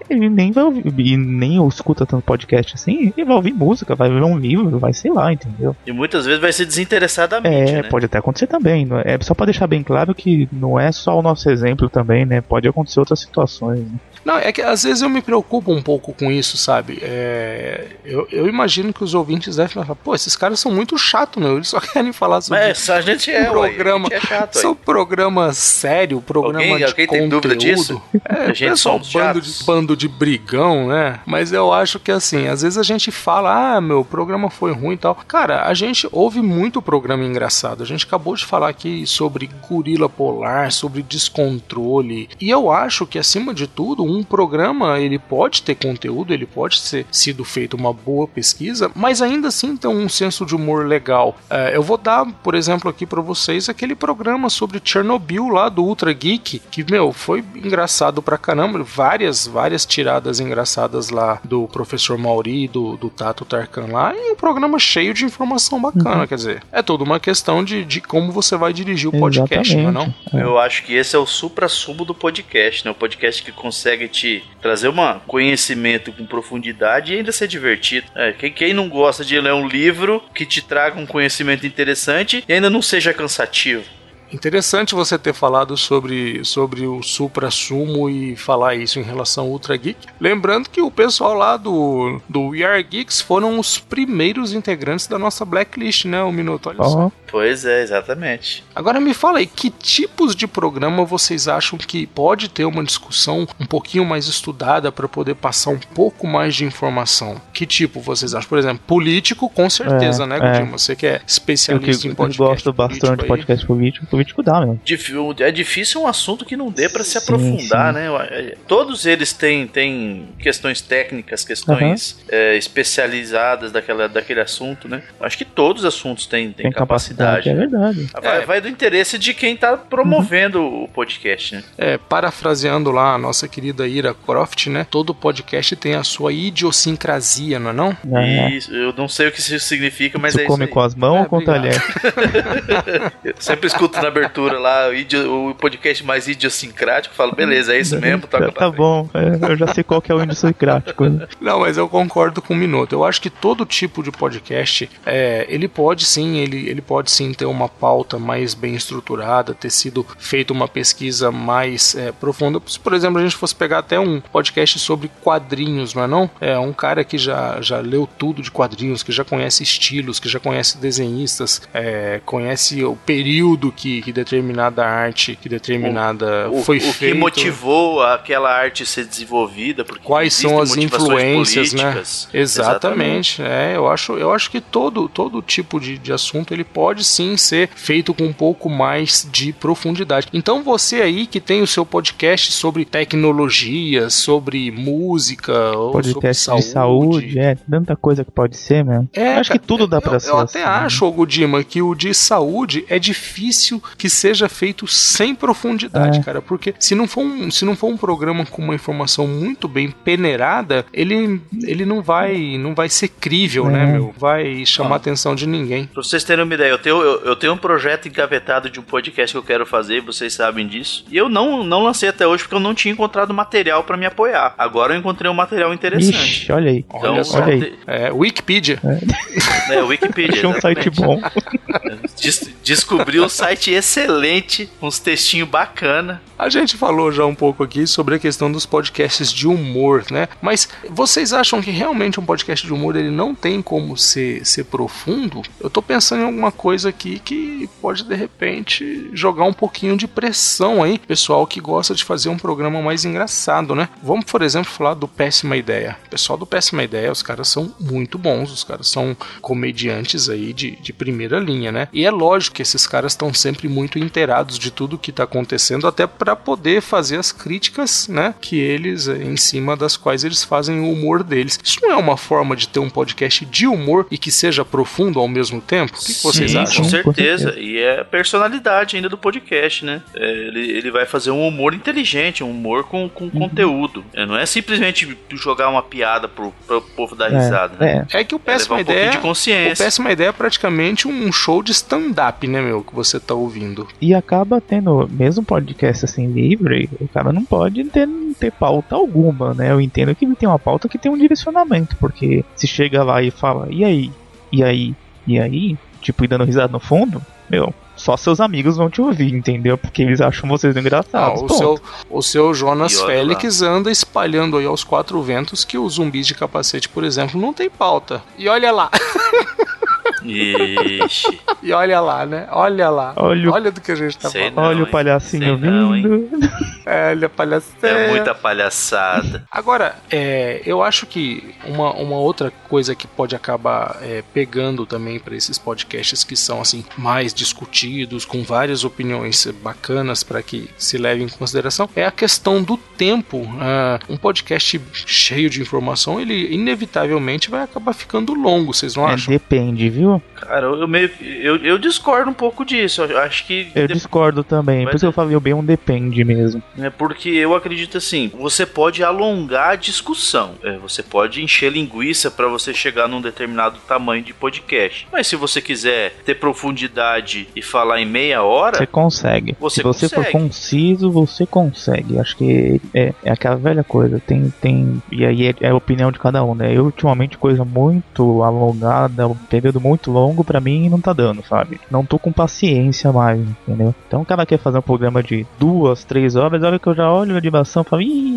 Ele nem vai ouvir, e nem escuta tanto podcast assim, ele vai ouvir música, vai ler um livro, vai sei lá, entendeu? E muitas vezes vai ser desinteressadamente, É, né? pode até acontecer também. É É só pra deixar bem claro que não é só o nosso exemplo também, né? Pode acontecer outras situações. né? Não, é que às vezes eu me preocupo um pouco com isso, sabe? É, eu, eu imagino que os ouvintes devem falar, pô, esses caras são muito chatos, meu. Eles só querem falar sobre Mas a gente é, um ué, programa. a gente é chato, São ué. programa sério, programa Alguém- de alguém tem conteúdo. dúvida disso? É, A gente pessoal, somos bando chatos. de, bando de brigão, né? Mas eu acho que assim, às vezes a gente fala, ah, meu, programa foi ruim e tal. Cara, a gente ouve muito programa engraçado. A gente acabou de falar aqui sobre gorila polar, sobre descontrole. E eu acho que, acima de tudo, um programa ele pode ter conteúdo, ele pode ser sido feito uma boa pesquisa, mas ainda assim tem um senso de humor legal. É, eu vou dar, por exemplo, aqui pra vocês aquele programa sobre Chernobyl lá do Ultra Geek, que, meu, foi engraçado pra caramba. Várias, várias tiradas engraçadas lá do professor Mauri, do, do Tato Tarkan lá, e um programa cheio de informação bacana. Quer dizer, é toda uma questão de, de como você vai dirigir o podcast, não é não? Eu acho que esse é o supra-sumo do podcast, né? O podcast que consegue te trazer um conhecimento com profundidade e ainda ser divertido. É, quem, quem não gosta de ler um livro que te traga um conhecimento interessante e ainda não seja cansativo? Interessante você ter falado sobre, sobre o supra-sumo e falar isso em relação ao Ultra Geek. Lembrando que o pessoal lá do, do We Are Geeks foram os primeiros integrantes da nossa blacklist, né, o Minuto? Olha só. Ó, Pois é, exatamente. Agora me fala aí, que tipos de programa vocês acham que pode ter uma discussão um pouquinho mais estudada para poder passar um pouco mais de informação? Que tipo vocês acham? Por exemplo, político, com certeza, É, né, é. Godinho? Você que é eu que especialista em eu podcast gosto bastante de podcast político. Político dá. Dif- É difícil um assunto que não dê pra se aprofundar, sim. né? É, Todos eles têm, têm questões técnicas, questões é, especializadas daquela, daquele assunto, né? Acho que todos os assuntos têm, têm Tem capacidade, capacidade. é né? verdade. Vai, É. vai do interesse de quem tá promovendo o podcast, né? É, parafraseando lá a nossa querida Ira Croft, né? Todo podcast tem a sua idiosincrasia, não é não? É. Isso, eu não sei o que isso significa, mas Você é isso come com as mãos É, ou com o talher? Eu sempre escuto na abertura lá o, idio- o podcast mais idiosincrático, falo, beleza, é isso mesmo, toca tá, tá bom, é, eu já sei qual que é o índice crático. Né? Não, mas eu concordo com o Minuto. Eu acho que todo tipo de podcast, é, ele pode sim, ele, ele pode sim ter uma pauta mais bem estruturada, ter sido feita uma pesquisa mais é, profunda. Se, por exemplo, a gente fosse pegar até um podcast sobre quadrinhos, não é não? É um cara que já, já leu tudo de quadrinhos, que já conhece estilos, que já conhece desenhistas, é, conhece o período que, que determinada arte, que determinada o, foi o que feito. motivou aquela arte ser desenvolvida, porque quais são as influências, políticas. né? Exatamente. É, eu acho, eu acho que todo, todo tipo de, de assunto ele pode sim ser feito com um pouco mais de profundidade. Então você aí que tem o seu podcast sobre tecnologia, sobre música ou sobre Podcast saúde, de saúde, é, tanta coisa que pode ser mesmo. É, Acho que tudo dá eu, pra ser Eu até assim, né? acho, Godima, que o de saúde é difícil que seja feito sem profundidade, É. cara. Porque se não, for um, se não for um programa com uma informação muito bem peneirada, ele, ele não vai não vai ser crível, É. né, meu? Vai chamar Ah. a atenção de ninguém. Pra vocês terem uma ideia, eu tenho, eu, eu tenho um projeto engavetado de um podcast que eu quero fazer, vocês sabem disso. E eu não, não lancei até hoje porque eu não tinha encontrado material pra me apoiar. Agora eu encontrei um material interessante. Ixi, olha aí. Olha Então, só. olha aí. te- É, Wikipedia. É, Wikipedia. Achei um site bom. Des- descobri um site excelente, uns textinhos bacana. A gente falou já um pouco aqui sobre a questão dos podcasts de humor, né? Mas vocês acham que realmente um podcast de humor ele não tem como ser, ser profundo? Eu tô pensando em alguma coisa aqui que pode de repente jogar um pouquinho de pressão aí, pessoal que gosta de fazer um programa mais engraçado, né? Vamos, por exemplo, falar do Péssima Ideia. Pessoal do Péssima Ideia, os caras são muito bons, os caras são comediantes aí de, de primeira linha, né? E é lógico que esses caras estão sempre muito inteirados de tudo que tá acontecendo, até para poder fazer as críticas, né? Que eles, eh, em cima das quais eles fazem o humor deles. Isso não é uma forma de ter um podcast de humor e que seja profundo ao mesmo tempo? O que, que vocês Sim, acham? Com Sim, com certeza. E é a personalidade ainda do podcast, né? É, ele, ele vai fazer um humor inteligente, um humor com, com conteúdo. É, não é simplesmente jogar uma piada pro, pro povo dar risada, né? É, É que o É levar Péssima um pouquinho Ideia. de O consciência. Péssima Ideia é praticamente um show de stand-up, né, meu? Que você tá ouvindo. E acaba tendo, mesmo podcast assim livre, o cara não pode ter, ter pauta alguma, né? Eu entendo que ele tem uma pauta que tem um direcionamento, porque se chega lá e fala, e aí, e aí, e aí, tipo, e dando risada no fundo, meu, só seus amigos vão te ouvir, entendeu? Porque eles acham vocês Ah, engraçados. o, ponto. seu, o seu Jonas Félix anda espalhando aí aos quatro ventos que os zumbis de capacete, por exemplo, não tem pauta. E olha lá, Ixi. e olha lá, né? Olha lá. Olha o- Olha do que a gente tá Sei falando. não, Olha o hein? palhacinho Sei não, hein? vindo. É, olha, palhaçada. É muita palhaçada. Agora, é, eu acho que uma, uma outra coisa que pode acabar é, pegando também para esses podcasts que são assim mais discutidos, com várias opiniões bacanas para que se leve em consideração, é a questão do tempo. Ah, um podcast cheio de informação, ele inevitavelmente vai acabar ficando longo, vocês não É, acham? depende, viu? Cara, eu meio que- eu, eu discordo um pouco disso. Eu acho que Eu de- discordo também. Mas Por isso é- eu falei bem um depende mesmo. É porque eu acredito assim, você pode alongar a discussão, é, você pode encher linguiça para você chegar num determinado tamanho de podcast. Mas se você quiser ter profundidade e falar em meia hora, Você consegue. Você Se você for consegue. conciso, você consegue. Acho que é, é aquela velha coisa. Tem, tem. E aí é, é a opinião de cada um, né? Eu, ultimamente, coisa muito alongada, um período muito longo, pra mim não tá dando, sabe? Não tô com paciência mais, entendeu? Então o cara quer fazer um programa de duas, três horas, a hora que eu já olho a animação e falo, Ih,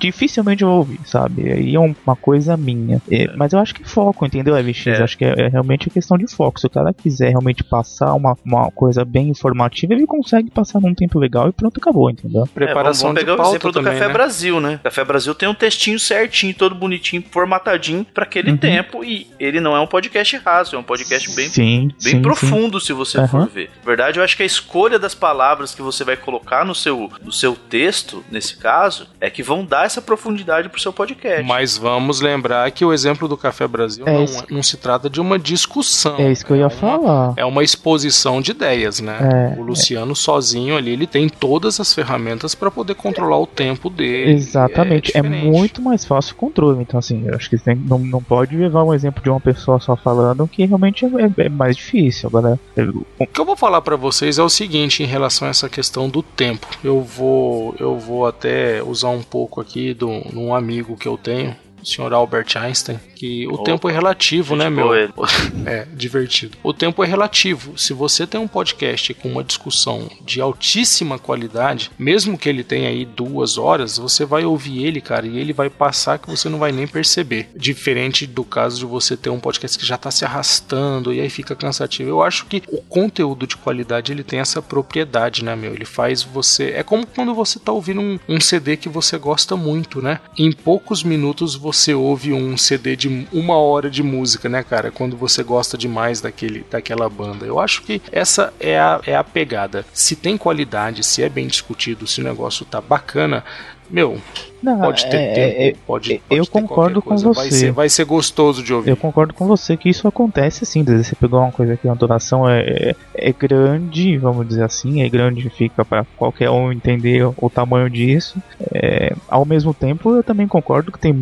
dificilmente eu vou ouvir, sabe? Aí é um- uma coisa minha. É, mas eu acho que foco, entendeu, LX? É. Acho que é, é realmente questão de foco. Se o cara quiser realmente passar uma, uma coisa bem informativa, ele consegue passar num tempo legal e pronto, acabou, entendeu? É, vamos, Preparação vamos pegar de o exemplo do também, Café né? Brasil, né? Café Brasil tem um textinho certinho, todo bonitinho, formatadinho pra aquele Uhum. tempo e ele não é um podcast raso, é um podcast bem sim, bem sim, sim. profundo se você Aham. for ver. Na verdade, eu acho que a escolha das palavras que você vai colocar no seu, no seu texto, nesse caso, é que vão dar essa profundidade pro seu podcast. Mas vamos lembrar que o exemplo do Café Brasil É não, isso. não se trata de uma discussão. É isso que eu ia uma- falar. É uma exposição de ideias, né? É, o Luciano sozinho ali, ele tem todas as ferramentas para poder controlar o tempo dele. Exatamente, é, muito mais fácil o controle. Então, assim, eu acho que tem- não, não pode levar um exemplo de uma pessoa só falando que realmente é, é- é mais difícil. Agora, eu- O que eu vou falar para vocês é o seguinte em relação a essa questão do tempo. Eu vou, eu vou até usar um pouco aqui de um de um amigo que eu tenho, senhor Albert Einstein, que o Opa, tempo é relativo, né, meu? ele. É, divertido. O tempo é relativo. Se você tem um podcast com uma discussão de altíssima qualidade, mesmo que ele tenha aí duas horas, você vai ouvir ele, cara, e ele vai passar que você não vai nem perceber. Diferente do caso de você ter um podcast que já tá se arrastando e aí fica cansativo. Eu acho que o conteúdo de qualidade ele tem essa propriedade, né, meu? Ele faz você. É como quando você tá ouvindo um, um CD que você gosta muito, né? Em poucos minutos você ouve um CD de uma hora de música, né, cara? Quando você gosta demais daquele, daquela banda. Eu acho que essa é a, é a pegada. Se tem qualidade, se é bem discutido, se o negócio tá bacana, meu, não, pode ter é- tempo, é- pode, eu pode ter concordo com coisa. Vai você. ser, vai ser gostoso de ouvir. Eu concordo com você que isso acontece sim. Você pegou uma coisa que a duração é, é, é grande, vamos dizer assim, é grande, fica para qualquer um entender o tamanho disso. É, ao mesmo tempo, eu também concordo que tem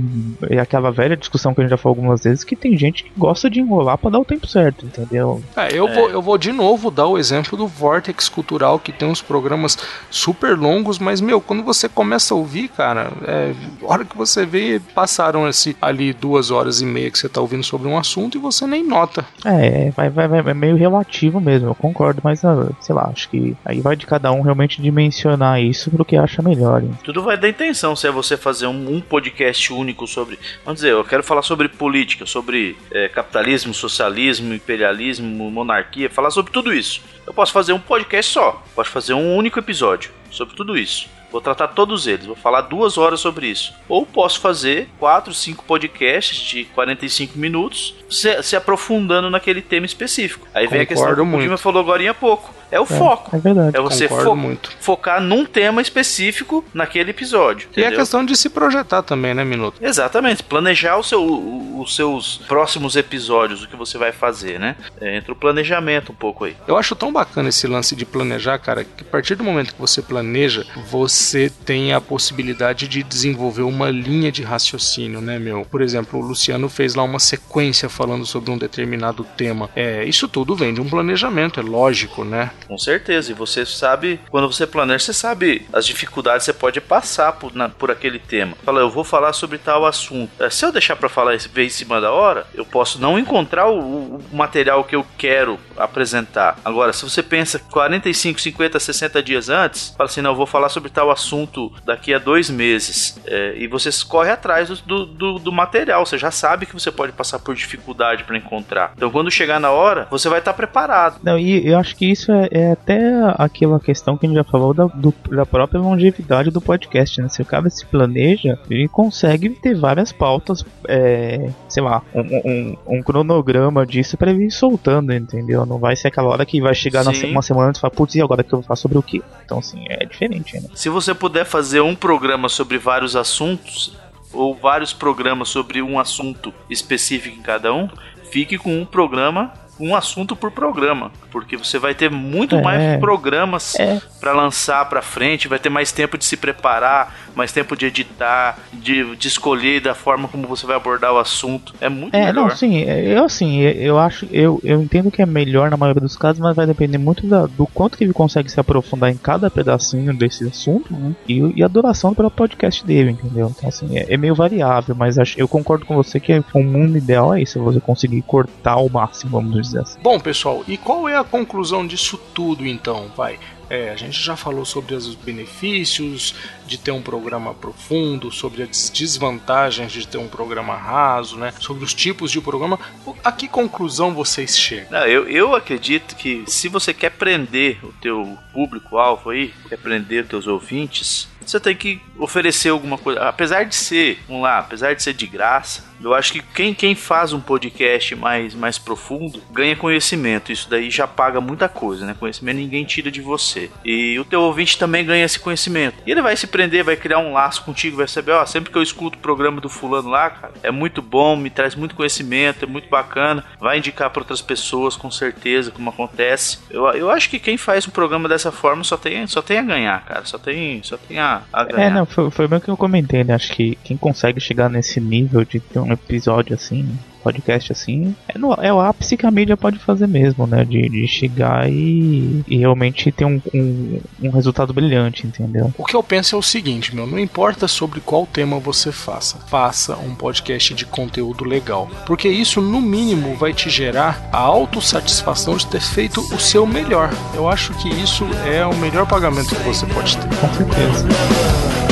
é aquela velha discussão que a gente já falou algumas vezes que tem gente que gosta de enrolar para dar o tempo certo, entendeu? É, eu, Vou, eu vou de novo dar o exemplo do Vortex Cultural, que tem uns programas super longos, mas, meu, quando você começa a ouvir, cara, é, a hora que você vê, passaram esse, ali duas horas e meia que você tá ouvindo sobre um assunto e você nem nota. É, vai, vai, vai, é meio relativo mesmo, eu concordo, mas ah, sei lá, acho que aí vai de cada um realmente dimensionar isso pro que acha melhor. hein? Tudo vai da intenção, se é você fazer um, um podcast único sobre. Vamos dizer, eu quero falar sobre política, sobre é, capitalismo, socialismo, imperialismo, monarquia, falar sobre tudo isso. Eu posso fazer um podcast só, posso fazer um único episódio sobre tudo isso. Vou tratar todos eles, vou falar duas horas sobre isso. Ou posso fazer quatro, cinco podcasts de 45 minutos, se, se aprofundando naquele tema específico. Aí vem a questão que Concordo o. Dima falou agora há pouco. É o foco. É verdade. É você fo- muito. focar num tema específico naquele episódio. E a entendeu? questão de se projetar também, né, Minuto? Exatamente, planejar o seu, o- os seus próximos episódios, o que você vai fazer, né? É, entra o planejamento um pouco aí. Eu acho tão bacana esse lance de planejar, cara, que a partir do momento que você planeja, você tem a possibilidade de desenvolver uma linha de raciocínio, né, meu? Por exemplo, o Luciano fez lá uma sequência falando sobre um determinado tema. É, isso tudo vem de um planejamento, é lógico, né? Com certeza. E você sabe, quando você planeja, você sabe as dificuldades que você pode passar por, na- por aquele tema. Fala, eu vou falar sobre tal assunto. É, Se eu deixar pra falar ver em cima da hora, eu posso não encontrar o, o material que eu quero apresentar. Agora, se você pensa 45, 50, 60 dias antes, fala assim, não, eu vou falar sobre tal assunto daqui a dois meses. É, e você corre atrás do, do, do material. Você já sabe que você pode passar por dificuldade pra encontrar. Então, quando chegar na hora, você vai estar preparado. Não, e eu acho que isso é, é até aquela questão que a gente já falou da, do- da própria longevidade do podcast, né? Se o cara se planeja, ele consegue ter várias pautas, é, sei lá, um, um- um cronograma disso pra ele ir soltando, entendeu? Não vai ser aquela hora que vai chegar na Sim. uma semana e falar, putz, e agora que eu vou falar sobre o quê? Então, assim, é diferente, né? Se você puder fazer um programa sobre vários assuntos, ou vários programas sobre um assunto específico em cada um, fique com um programa, um assunto por programa. Porque você vai ter muito É. mais programas É. pra lançar pra frente, vai ter mais tempo de se preparar, mais tempo de editar, de, de escolher da forma como você vai abordar o assunto. É muito É, melhor. não, sim, é, eu assim, eu- eu acho, eu, eu entendo que é melhor na maioria dos casos, mas vai depender muito da- do quanto que ele consegue se aprofundar em cada pedacinho desse assunto, né? E, o- e a duração do podcast dele, entendeu? Então, assim, é, é meio variável, mas acho, eu concordo com você que o mundo ideal é isso, você conseguir cortar ao máximo, vamos dizer assim. Bom, pessoal, e qual é a conclusão disso tudo então, vai? É, a gente já falou sobre os benefícios de ter um programa profundo, sobre as desvantagens de ter um programa raso, né? Sobre os tipos de programa. A que conclusão vocês chegam? Não, eu, eu acredito que se você quer prender o teu público-alvo aí, quer prender os teus ouvintes, você tem que oferecer alguma coisa. Apesar de ser, vamos lá, apesar de ser de graça, eu acho que quem, quem faz um podcast mais, mais profundo ganha conhecimento. Isso daí já paga muita coisa, né? Conhecimento ninguém tira de você. E o teu ouvinte também ganha esse conhecimento. E ele vai se prender, vai criar um laço contigo, vai saber, ó, sempre que eu escuto o programa do fulano lá, cara, é muito bom, me traz muito conhecimento, é muito bacana. Vai indicar para outras pessoas, com certeza, como acontece. Eu, eu acho que quem faz um programa dessa forma só tem, só tem a ganhar, cara. Só tem, só tem a, a ganhar. É, não, foi, foi bem o que eu comentei, né? Acho que quem consegue chegar nesse nível de ter um episódio assim, podcast assim, é, no- é o ápice que a mídia pode fazer mesmo, né? De, de chegar e, e realmente ter um, um, um resultado brilhante, entendeu? O que eu penso é o seguinte, meu, não importa sobre qual tema você faça, faça um podcast de conteúdo legal, porque isso no mínimo vai te gerar a autossatisfação de ter feito o seu melhor. Eu acho que isso é o melhor pagamento que você pode ter. Com certeza.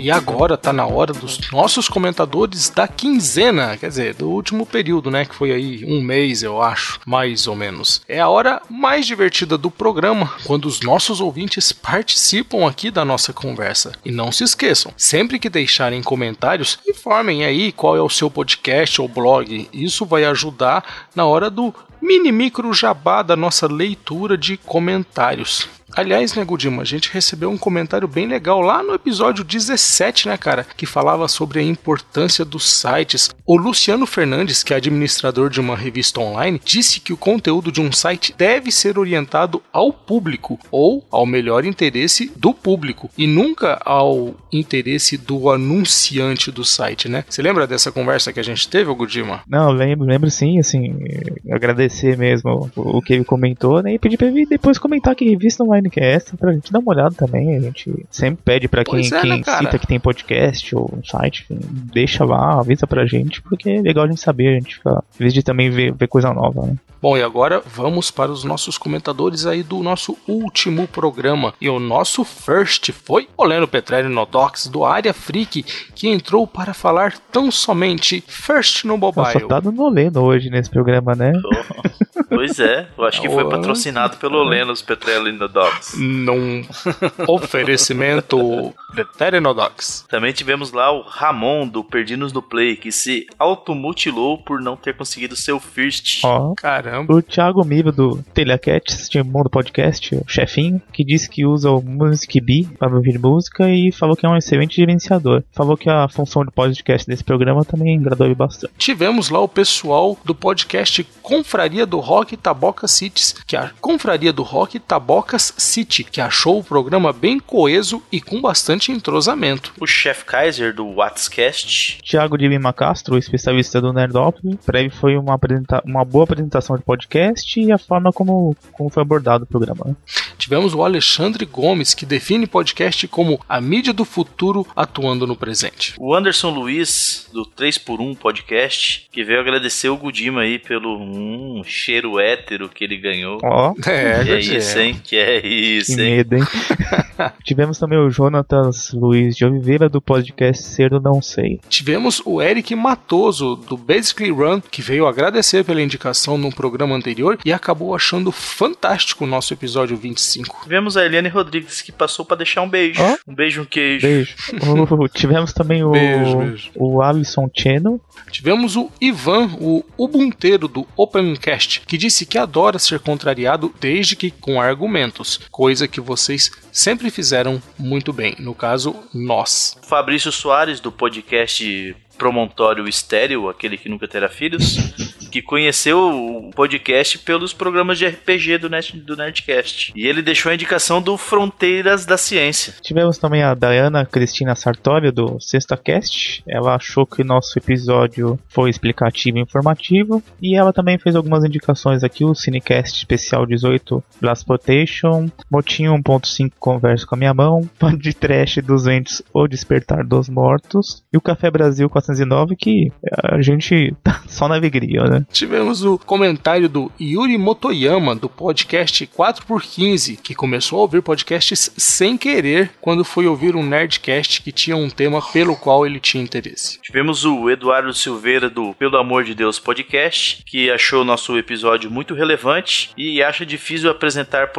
E agora tá na hora dos nossos comentadores da quinzena, quer dizer, do último período, né? Que foi aí um mês, eu acho, mais ou menos. É a hora mais divertida do programa, quando os nossos ouvintes participam aqui da nossa conversa. E não se esqueçam, sempre que deixarem comentários, informem aí qual é o seu podcast ou blog. Isso vai ajudar na hora do mini micro jabá da nossa leitura de comentários. Aliás, né, Gudima, a gente recebeu um comentário bem legal lá no episódio 17, né, cara, que falava sobre a importância dos sites. O Luciano Fernandes, que é administrador de uma revista online, disse que o conteúdo de um site deve ser orientado ao público ou ao melhor interesse do público e nunca ao interesse do anunciante do site, né? Você lembra dessa conversa que a gente teve, Gudima? Não, lembro, lembro sim, assim, agradecer mesmo o, que ele comentou, né? E pedir pra ele depois comentar que revista online que é essa, pra gente dar uma olhada também. A gente sempre pede pra quem, é, né, quem cita que tem podcast ou um site, enfim, deixa lá, avisa pra gente, porque é legal a gente saber, a gente fica feliz de também ver, ver coisa nova, né? Bom, e agora vamos para os nossos comentadores aí do nosso último programa. E o nosso first foi o Leno Petrelli Nodox do Área Freak, que entrou para falar tão somente first no Nossa, mobile. tá dando lendo hoje nesse programa, né? Pois é, eu acho que foi patrocinado pelo Lenos Petrelli no Docs. Num oferecimento Veteranodox. Também tivemos lá o Ramon do Perdidos no Play, que se automutilou por não ter conseguido seu first. Ó, Caramba. o Thiago Miva do Telecat, de Mundo Podcast, o chefinho, que disse que usa o Music Bee para ouvir música e falou que é um excelente gerenciador. Falou que a função de podcast desse programa também agradou ele bastante. Tivemos lá o pessoal do podcast Confraria do Rock Tabocas Cities, que é a Confraria do Rock Tabocas City, que achou o programa bem coeso e com bastante entrosamento. O Chef Kaiser do WhatsCast. Thiago de Lima Castro, especialista do Nerdópolis, para ele foi uma, apresenta- uma boa apresentação de podcast e a forma como, como foi abordado o programa. né? Tivemos o Alexandre Gomes, que define podcast como a mídia do futuro atuando no presente. O Anderson Luiz, do 3x1 Podcast, que veio agradecer o Gudima aí pelo hum, cheiro hétero que ele ganhou. Ó, É, que é isso, hein? Que é que isso, hein? medo, hein? Tivemos também o Jonatas Luiz de Oliveira do podcast Ser ou Não Sei. Tivemos o Eric Matoso, do Basically Run, que veio agradecer pela indicação no programa anterior e acabou achando fantástico o nosso episódio 25. Tivemos a Eliane Rodrigues, que passou pra deixar um beijo. Ó. Um beijo, um queijo. Beijo. O- tivemos também o, Beijo, beijo. o Alisson Cheno. Tivemos o Ivan, o Ubunteiro do Opencast, que disse que adora ser contrariado desde que com argumentos, coisa que vocês sempre fizeram muito bem, no caso, nós. Fabrício Soares, do podcast Promontório Estéreo, aquele que nunca terá filhos, que conheceu o podcast pelos programas de RPG do, Nerd, do Nerdcast. E ele deixou a indicação do Fronteiras da Ciência. Tivemos também a Diana Cristina Sartório do Sexta Cast. Ela achou que nosso episódio foi explicativo e informativo. E ela também fez algumas indicações aqui: o Cinecast Especial 18 Blasportation, Motinho 1.5 Conversa com a Minha Mão, de Trash 200 O Despertar dos Mortos e o Café Brasil 409, que a gente tá só na alegria, né? Tivemos o comentário do Yuri Motoyama, do podcast 4x15, que começou a ouvir podcasts sem querer quando foi ouvir um Nerdcast que tinha um tema pelo qual ele tinha interesse. Tivemos o Eduardo Silveira do Pelo Amor de Deus Podcast, que achou o nosso episódio muito relevante e acha difícil apresentar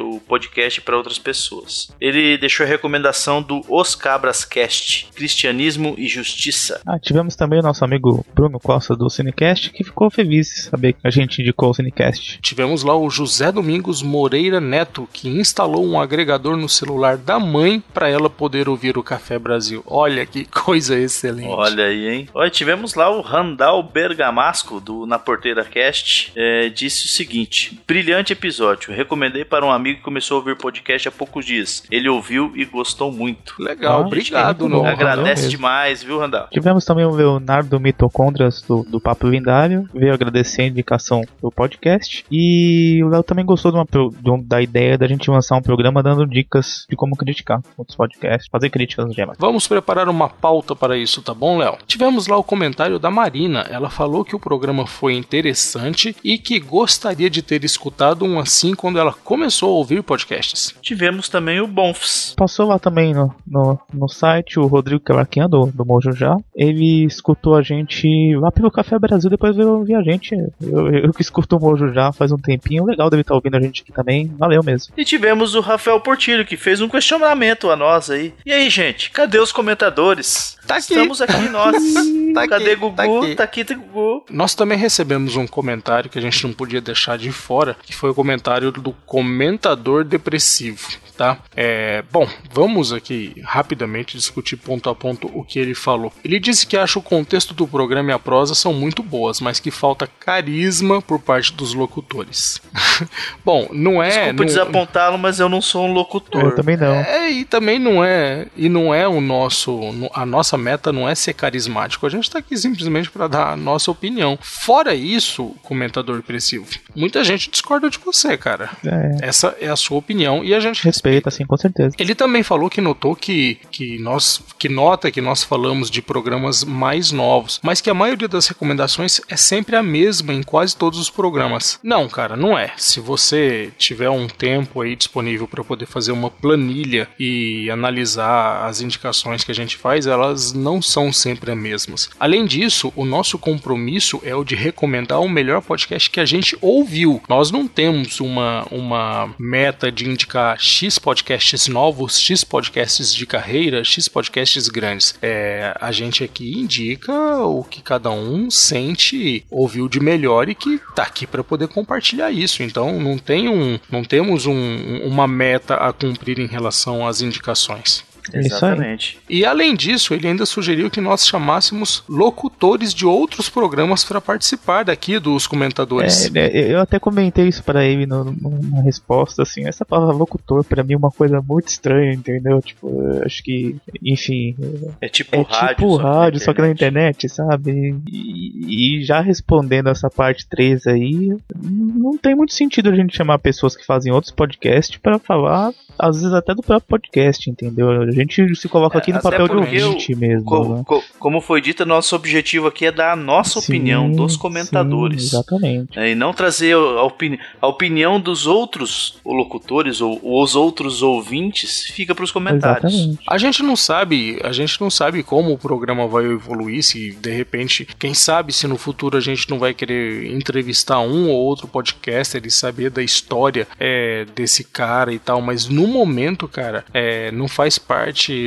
o podcast para outras pessoas. Ele deixou a recomendação do Os Cabras Cast, Cristianismo e Justiça. Ah, tivemos também o nosso amigo Bruno Costa do Cinecast, que ficou feliz de saber que a gente indicou o Cinecast. Tivemos lá o José Domingos Moreira Neto, que instalou um agregador no celular da mãe para ela poder ouvir o Café Brasil. Olha que coisa excelente. Olha aí, hein? Olha, tivemos lá o Randall Bergamasco do Na Porteira Cast. é, disse o seguinte: brilhante episódio. Recomendei para um amigo que começou a ouvir podcast há poucos dias. Ele ouviu e gostou muito. Legal, Ah, obrigado, muito bom. não. Agradece demais, viu, Randall? Tivemos também o Leonardo Mitocondrias do, do Papo Lendário, veio agradecer a indicação do podcast. E o Léo também gostou de uma de um- da ideia da gente lançar um programa dando dicas de como criticar outros podcasts, fazer críticas no geral. Vamos preparar uma pauta para isso, tá bom, Léo? Tivemos lá o comentário da Marina. Ela falou que o programa foi interessante e que gostaria de ter escutado um assim quando ela começou a ouvir podcasts. Tivemos também o Bonfs. Passou lá também no, no, no site o Rodrigo Cavaquinha do, do Mojo Já. Ele escutou a gente lá pelo Café Brasil, depois veio ouvir a gente. Eu, eu que escuto o Mojo Já faz um tempinho. Legal dele estar ouvindo a gente aqui também. Valeu mesmo. E tivemos o Rafael Portilho, que fez um questionamento a nós aí. E aí, gente, cadê os comentadores? Tá aqui. Estamos aqui nós. Tá aqui, cadê Gugu? tá aqui. Tá aqui, tá Gugu. Nós também recebemos um comentário que a gente não podia deixar de fora, que foi o comentário do comentador depressivo, tá? É, bom, vamos aqui rapidamente discutir ponto a ponto o que ele falou. Ele disse que acha o contexto do programa e a prosa são muito boas, mas que falta carisma por parte dos locutores. bom, não é. Desculpa não- desapontá-lo, mas eu não sou um locutor. Eu também não. é, e também não é, e não é o nosso, a nossa meta não é ser carismático. A gente tá aqui simplesmente para dar a nossa opinião. Fora isso, comentador depressivo, muita gente discorda de você, cara. É, Essa é a sua opinião e a gente respeita, assim, com certeza. ele também falou que notou que, que nós que nota que nós falamos de programas mais novos, mas que a maioria das recomendações é sempre a mesma em quase todos os programas. Não, cara, não é. Se você tiver um tempo aí disponível para poder fazer uma planilha e analisar as indicações que a gente faz, elas não são sempre as mesmas. Além disso, o nosso compromisso é o de recomendar o melhor podcast que a gente ouviu. Nós não temos uma, uma meta de indicar X podcasts novos, X podcasts de carreira, X podcasts grandes. É, a gente aqui indica o que cada um sente, ouviu de melhor e que tá aqui para poder compartilhar isso. Então não tem um, não temos um- uma meta a cumprir em relação às indicações. É. Exatamente. E além disso, ele ainda sugeriu que nós chamássemos locutores de outros programas para participar daqui dos comentadores. É, né, eu até comentei isso pra ele no- numa resposta, assim, essa palavra locutor pra mim é uma coisa muito estranha, entendeu? Tipo, eu acho que, enfim, É tipo é rádio. tipo só que na rádio, só que na internet, sabe? E, e já respondendo essa parte 3 aí, não tem muito sentido a gente chamar pessoas que fazem outros podcasts pra falar, às vezes até do próprio podcast, entendeu? A gente se coloca É, aqui no até papel de ouvinte mesmo, Co- né? co- como foi dito, nosso objetivo aqui é dar a nossa Sim, opinião dos sim, comentadores. exatamente. É, e não trazer a, opini- a opinião dos outros locutores ou, ou os outros ouvintes fica para os comentários. Exatamente. A gente não sabe, a gente não sabe como o programa vai evoluir, se de repente, quem sabe se no futuro a gente não vai querer entrevistar um ou outro podcaster e saber da história é, desse cara e tal, mas no momento, cara, é, não faz parte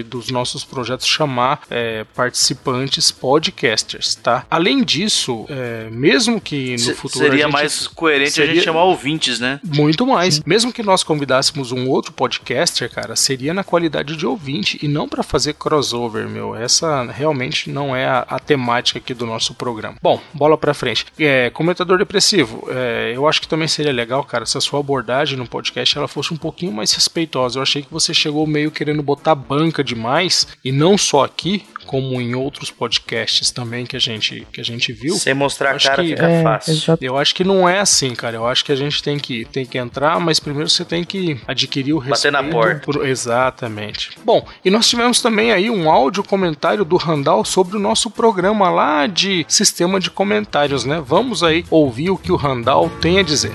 dos nossos projetos chamar é, participantes podcasters, tá? Além disso, é, mesmo que no Se- futuro a seria mais coerente a seria- gente chamar ouvintes, né? muito mais. Mesmo que nós convidássemos um outro podcaster, cara, seria na qualidade de ouvinte e não pra fazer crossover, meu. Essa realmente não é a, a temática aqui do nosso programa. Bom, bola pra frente. É, comentador depressivo, é, eu acho que também seria legal, cara, se a sua abordagem no podcast ela fosse um pouquinho mais respeitosa. Eu achei que você chegou meio querendo botar banca demais e não só aqui, como em outros podcasts também que a gente que a gente viu. Sem mostrar a cara que- fica É, fácil. exato. Eu acho que não é assim, cara. Eu acho que a gente tem que, tem que entrar, mas primeiro você tem que adquirir o Bater respeito. na porta. por- Exatamente. Bom, e nós tivemos também aí um áudio comentário do Randall sobre o nosso programa lá de sistema de comentários, né? Vamos aí ouvir o que o Randall tem a dizer.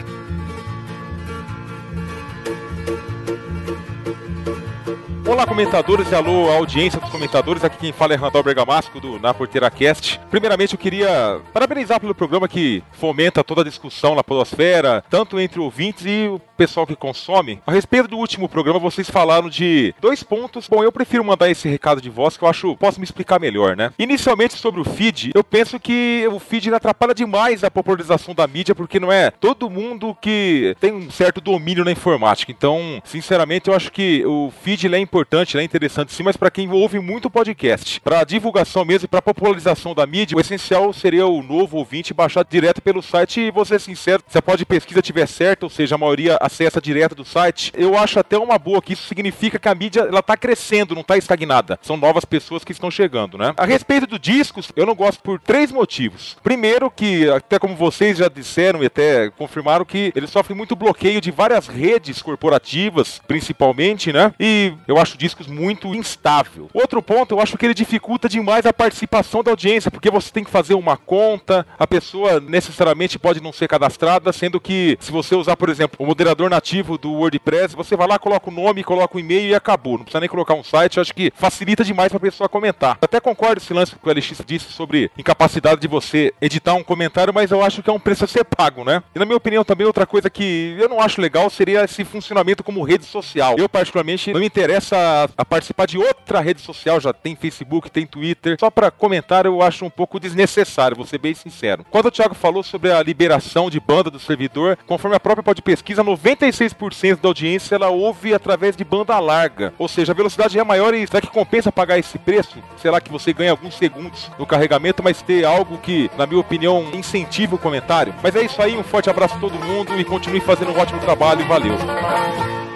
Olá, comentadores e alô, audiência dos comentadores. Aqui quem fala é Randall Bergamasco do Na Porteira Cast. Primeiramente, eu queria parabenizar pelo programa que fomenta toda a discussão na Podosfera, tanto entre ouvintes e o pessoal que consome. A respeito do último programa, vocês falaram de dois pontos. Bom, eu prefiro mandar esse recado de voz que eu acho posso me explicar melhor, né? Inicialmente, sobre o feed, eu penso que o feed atrapalha demais a popularização da mídia, porque não é todo mundo que tem um certo domínio na informática. Então, sinceramente, eu acho que o feed é importante, ele é interessante sim, mas para quem ouve muito podcast, para divulgação mesmo e para popularização da mídia, o essencial seria o novo ouvinte baixar direto pelo site e ser sincero, se a pod pesquisa tiver certo, ou seja, a maioria acessa direto do site, eu acho até uma boa que isso significa que a mídia ela tá crescendo, não tá estagnada. São novas pessoas que estão chegando, né? A respeito do discos, eu não gosto por três motivos. Primeiro que até como vocês já disseram e até confirmaram que ele sofre muito bloqueio de várias redes corporativas, principalmente, né? E eu acho discos muito instável. Outro ponto, eu acho que ele dificulta demais a participação da audiência, porque você tem que fazer uma conta, a pessoa necessariamente pode não ser cadastrada, sendo que se você usar, por exemplo, o moderador nativo do WordPress, você vai lá, coloca o nome, coloca o e-mail e acabou. Não precisa nem colocar um site, eu acho que facilita demais pra pessoa comentar. Até concordo esse lance que o LX disse sobre incapacidade de você editar um comentário, mas eu acho que é um preço a ser pago, né? E na minha opinião também outra coisa que eu não acho legal seria esse funcionamento como rede social. Eu particularmente não me interessa a, a participar de outra rede social, já tem Facebook, tem Twitter. Só pra comentar eu acho um pouco desnecessário, vou ser bem sincero. Quando o Thiago falou sobre a liberação de banda do servidor, conforme a própria pod pesquisa, 96% da audiência ela ouve através de banda larga. Ou seja, a velocidade é maior e será que compensa pagar esse preço? Será que você ganha alguns segundos no carregamento, mas ter algo que, na minha opinião, incentive o comentário? Mas é isso aí, um forte abraço a todo mundo e continue fazendo um ótimo trabalho. Valeu!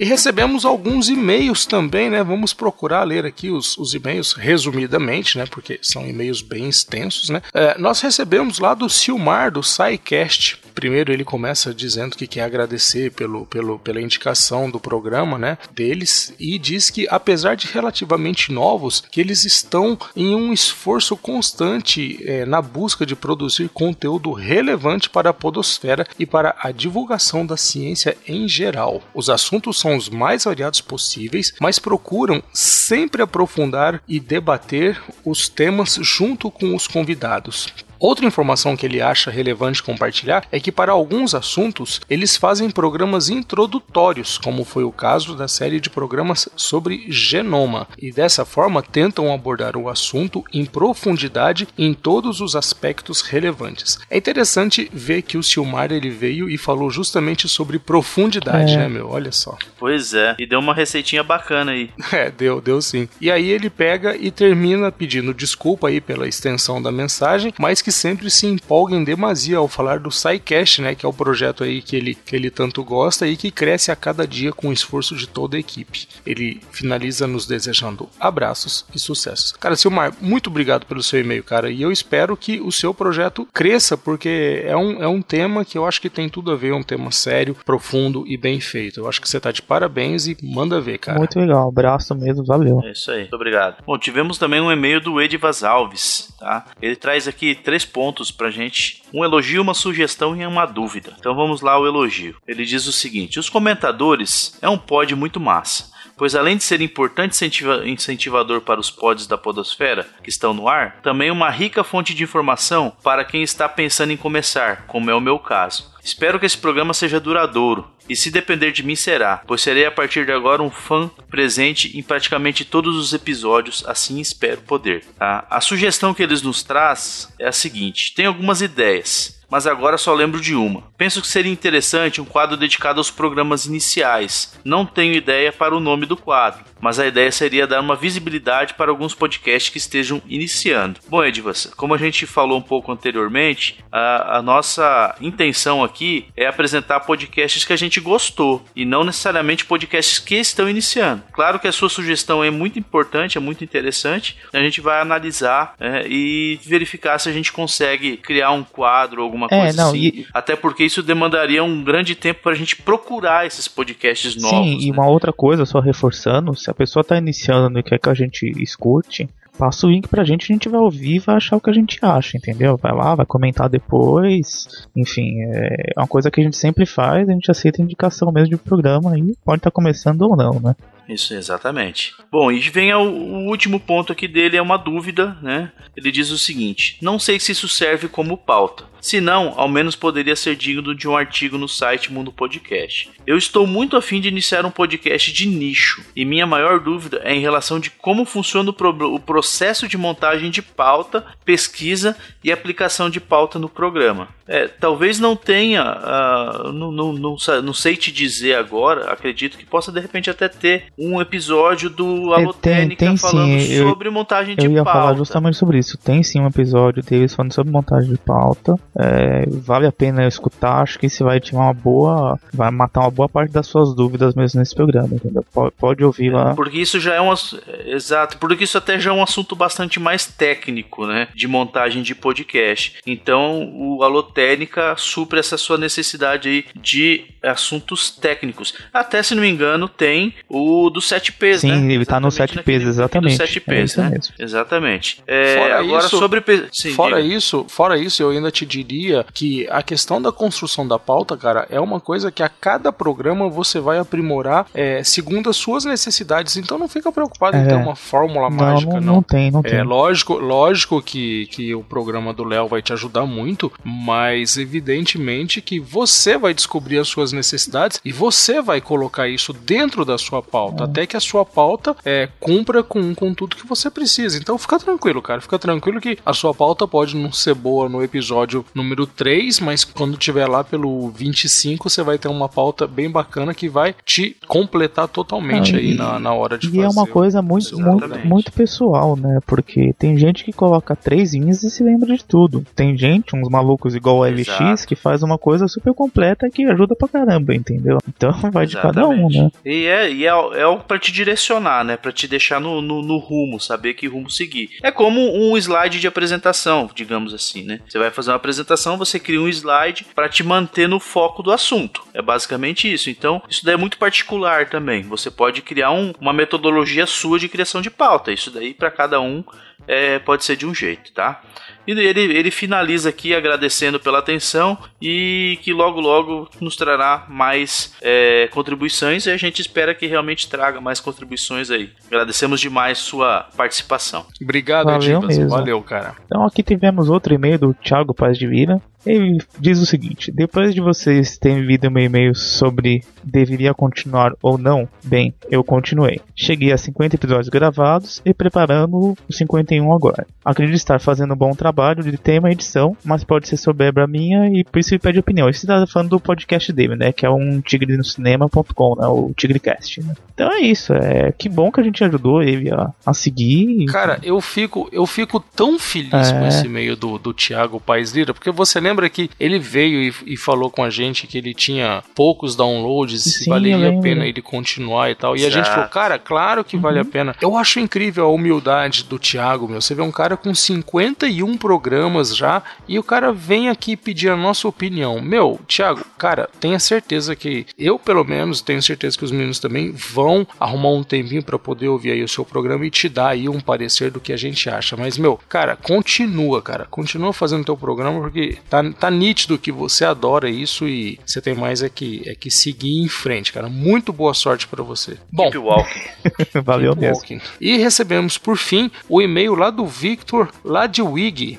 E recebemos alguns e-mails também, né? Vamos procurar ler aqui os, os e-mails resumidamente, né? Porque são e-mails bem extensos, né? É, nós recebemos lá do Silmar, do SciCast. Primeiro ele começa dizendo que quer agradecer pelo, pelo, pela indicação do programa, né? Deles e diz que apesar de relativamente novos, que eles estão em um esforço constante é, na busca de produzir conteúdo relevante para a podosfera e para a divulgação da ciência em geral. Os assuntos são os mais variados possíveis, mas procuram sempre aprofundar e debater os temas junto com os convidados. Outra informação que ele acha relevante compartilhar é que para alguns assuntos eles fazem programas introdutórios, como foi o caso da série de programas sobre genoma, e dessa forma tentam abordar o assunto em profundidade em todos os aspectos relevantes. É interessante ver que o Silmar ele veio e falou justamente sobre profundidade, É. né, meu? Olha só. Pois é. E deu uma receitinha bacana aí. É, deu, deu sim. E aí ele pega e termina pedindo desculpa aí pela extensão da mensagem, mas que sempre se empolga em demasia ao falar do SciCast, né, que é o projeto aí que ele, que ele tanto gosta e que cresce a cada dia com o esforço de toda a equipe. Ele finaliza nos desejando abraços e sucessos. Cara, Silmar, muito obrigado pelo seu e-mail, cara, e eu espero que o seu projeto cresça, porque é um, é um tema que eu acho que tem tudo a ver, é um tema sério, profundo e bem feito. Eu acho que você tá de parabéns e manda ver, cara. Muito legal, abraço mesmo, valeu. É isso aí, muito obrigado. Bom, tivemos também um e-mail do Edivas Alves, tá? Ele traz aqui três pontos pra gente: um elogio, uma sugestão e uma dúvida. Então vamos lá ao elogio. Ele diz o seguinte: os comentadores é um pod muito massa. Pois além de ser importante incentiva- incentivador para os pods da podosfera que estão no ar, também uma rica fonte de informação para quem está pensando em começar, como é o meu caso. Espero que esse programa seja duradouro. E se depender de mim será, pois serei a partir de agora um fã presente em praticamente todos os episódios, assim espero poder. tá? A sugestão que eles nos traz é a seguinte: tem algumas ideias, mas agora só lembro de uma. Penso que seria interessante um quadro dedicado aos programas iniciais. Não tenho ideia para o nome do quadro, mas a ideia seria dar uma visibilidade para alguns podcasts que estejam iniciando. Bom, Edvas, como a gente falou um pouco anteriormente, a, a nossa intenção aqui é apresentar podcasts que a gente gostou e não necessariamente podcasts que estão iniciando. Claro que a sua sugestão é muito importante, é muito interessante. A gente vai analisar é, e verificar se a gente consegue criar um quadro, alguma É, coisa não, assim. e- Até porque isso demandaria um grande tempo para a gente procurar esses podcasts novos. Sim, e né? uma outra coisa, só reforçando, se a pessoa tá iniciando e quer que a gente escute, passa o link pra gente, a gente vai ouvir e vai achar o que a gente acha, entendeu? Vai lá, vai comentar depois. Enfim, é uma coisa que a gente sempre faz, a gente aceita indicação mesmo de programa aí, pode estar começando ou não, né? Isso, exatamente. Bom, e vem ao, o último ponto aqui dele, é uma dúvida, né? Ele diz o seguinte: Não sei se isso serve como pauta. Se não, ao menos poderia ser digno de um artigo no site Mundo Podcast. Eu estou muito afim de iniciar um podcast de nicho, e minha maior dúvida é em relação de como funciona o, pro- o processo de montagem de pauta, pesquisa e aplicação de pauta no programa. É, talvez não tenha, ah, não, não, não, não sei te dizer agora, acredito que possa de repente até ter um episódio do É, tem- Alotênica sim, falando eu- sobre montagem de Eu ia pauta. falar justamente sobre isso. Tem sim um episódio deles falando sobre montagem de pauta. É, vale a pena escutar. Acho que isso vai tirar uma boa. Vai matar uma boa parte das suas dúvidas mesmo nesse programa, entendeu? Pode, pode ouvir lá. Porque isso já é um é, exato, porque isso até já é um assunto bastante mais técnico, né, de montagem de podcast. Então, o Alotênica supre essa sua necessidade aí de assuntos técnicos. Até se não me engano, tem o do 7Ps, Sim, né? ele tá no Exatamente 7Ps, naquele link exatamente. Do É 7Ps, isso né? mesmo. Exatamente. É, Fora agora isso- sobre Sim, fora diga. isso, fora isso, eu ainda te diria que a questão da construção da pauta, cara, é uma coisa que a cada programa você vai aprimorar é, segundo as suas necessidades. Então não fica preocupado em É. ter uma fórmula Não, mágica, não, não. não tem, não É tem. lógico, lógico que, que o programa do Léo vai te ajudar muito, mas evidentemente que você vai descobrir as suas necessidades e você vai colocar isso dentro da sua pauta, até que a sua pauta é, cumpra com, com tudo que você precisa. Então fica tranquilo, cara, fica tranquilo que a sua pauta pode não ser boa no episódio número 3, mas quando tiver lá pelo 25, você vai ter uma pauta bem bacana que vai te completar totalmente Ah, aí e- na, na hora de E fazer. é uma coisa muito, muito, Exatamente. muito pessoal, né? Porque tem gente que coloca três linhas e se lembra de tudo. Tem gente, uns malucos igual o LX, Exato. que faz uma coisa super completa que ajuda pra caramba, entendeu? Então vai de cada um, Exatamente. né? E é, e é, é pra te direcionar, né? Pra te deixar no, no, no rumo, saber que rumo seguir. É como um slide de apresentação, digamos assim, né? Você vai fazer uma apresentação, você cria um slide pra te manter no foco do assunto. É basicamente isso. Então, isso daí é muito particular também. Você pode criar um- uma metodologia sua de criação de pauta. Isso daí pra cada um é, pode ser de um jeito, tá? E ele, ele finaliza aqui agradecendo pela atenção e que logo logo nos trará mais é, contribuições e a gente espera que realmente traga mais contribuições aí. Agradecemos demais sua participação. Obrigado, Valeu mesmo. Valeu, cara. Então aqui tivemos outro e-mail do Thiago Paz de Vila. Ele diz o seguinte: depois de vocês terem visto meu e-mail sobre deveria continuar ou não, bem, eu continuei. Cheguei a 50 episódios gravados e preparando o 51 agora. Acredito estar fazendo um bom trabalho de tema e edição, mas pode ser soberba minha e por isso ele pede opinião. Isso tá falando do podcast dele, né? Que é um tigre no cinema.com, né? O Tigrecast. Né? Então é isso. É que bom que a gente ajudou ele a, a seguir. Cara, eu fico, eu fico tão feliz É. com esse e-mail do, do Thiago Paes Lira, porque você lembra que ele veio e, e falou com a gente que ele tinha poucos downloads e Sim, eu valeria a pena ele continuar e tal. E a gente falou, cara, claro que vale a Uhum. pena. Eu acho incrível a humildade do Thiago, meu. Você vê um cara com 51 programas já e o cara vem aqui pedir a nossa opinião. Meu, Thiago, cara, tenha certeza que eu, pelo menos, tenho certeza que os meninos também vão arrumar um tempinho pra poder ouvir aí o seu programa e te dar aí um parecer do que a gente acha. Mas, meu, cara, continua, cara. Continua fazendo teu programa porque tá, tá nítido que você adora isso e você tem mais é que, é que seguir em frente, cara. Muito boa sorte pra você. Bom, Keep walking. Valeu Keep mesmo. walking. E recebemos, por fim, o e-mail lá do Victor, lá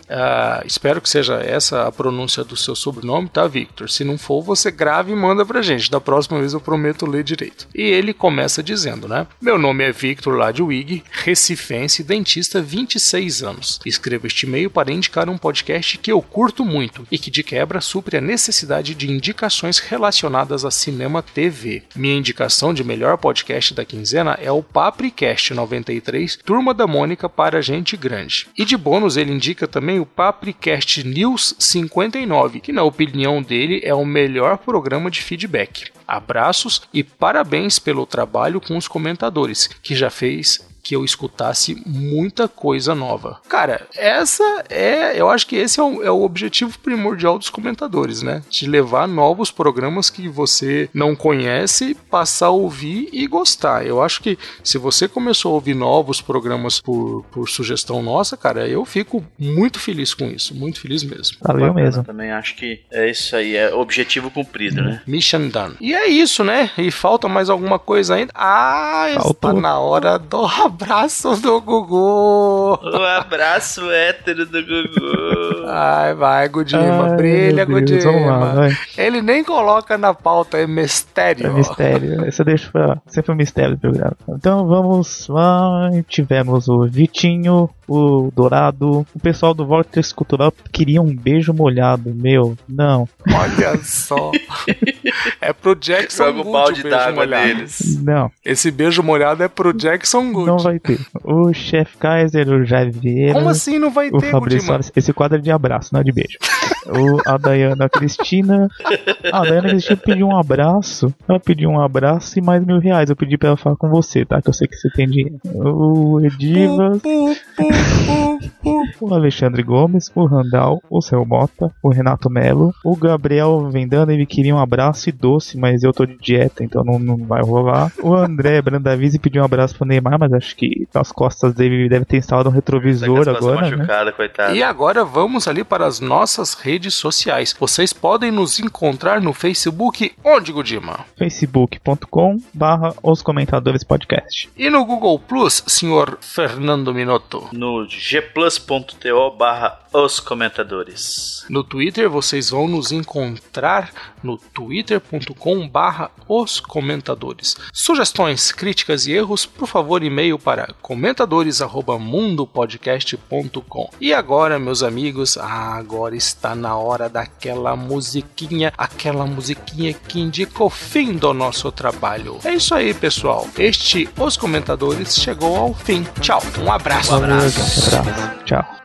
Ah, espero que seja essa a pronúncia do seu sobrenome, tá, Victor? Se não for, você grave e manda pra gente. Da próxima vez eu prometo ler direito. E ele começa dizendo, né? Meu nome é Victor, lá de Wig, recifense, dentista, 26 anos. Escrevo este e-mail para indicar um podcast que eu curto muito e que de quebra supre a necessidade de indicações relacionadas a cinema TV. Minha indicação de melhor podcast da quinzena é o Papricast 93, Turma da Mônica para Gente Grande. E de bônus ele indica também o Papricast News 59, que na opinião dele é o melhor programa de feedback. Abraços e parabéns pelo trabalho com os comentadores, que já fez que eu escutasse muita coisa nova. Cara, essa é. Eu acho que esse é o, é o objetivo primordial dos comentadores, né? De levar novos programas que você não conhece, passar a ouvir e gostar. Eu acho que se você começou a ouvir novos programas por, por sugestão nossa, cara, eu fico muito feliz com isso. Muito feliz mesmo. Valeu Bacana, mesmo. Também acho que é isso aí, é objetivo cumprido, né? Mission done. E é isso, né? E falta mais alguma coisa ainda? Ah, está Faltou. na hora do abraço do Gugu. Um abraço hétero do Gugu. Ai, vai, Gudima, Ai, brilha, Deus, lá, Gudima. vai. Ele nem coloca na pauta, é mistério. É mistério. Esse eu deixo pra. Sempre um mistério do programa. Então vamos lá. Tivemos o Vitinho, o Dourado. O pessoal do Vortex Cultural queria um beijo molhado. Meu, não. Olha só. é pro Jackson Joga o balde d'água molhado. deles. Não, Esse beijo molhado é pro Jackson Good. não vai ter. O Chef Kaiser, o Jair Vieira. Como assim não vai O ter, Fabrício? Soares, esse quadro é de abraço, não é de beijo. o, a Dayana Cristina. A Dayana Cristina pediu um abraço. Ela pediu um abraço e mais mil reais. Eu pedi pra ela falar com você, tá? Que eu sei que você tem dinheiro. O Edivas. O Alexandre Gomes, o Randall, o Céu Mota, o Renato Melo, o Gabriel Vendana, ele queria um abraço e doce, mas eu tô de dieta, então não, não vai rolar. O André Brandavise pediu um abraço pro Neymar, mas acho que nas costas dele deve ter instalado um Tá retrovisor as costas agora, né? coitado. E agora vamos ali para as nossas redes sociais. Vocês podem nos encontrar no Facebook, onde, Gudima? facebook.com barra os comentadores podcast. E no Google Plus, senhor Fernando Minotto. No gplus.to barra os comentadores. No Twitter, vocês vão nos encontrar no twitter.com barra os comentadores. Sugestões, críticas e erros, por favor, e-mail para comentadores@mundopodcast.com. E agora, meus amigos, agora está na hora daquela musiquinha, aquela musiquinha que indica o fim do nosso trabalho. É isso aí, pessoal. Este Os Comentadores chegou ao fim. Tchau, um abraço. Valeu, gente. Abraço. Tchau.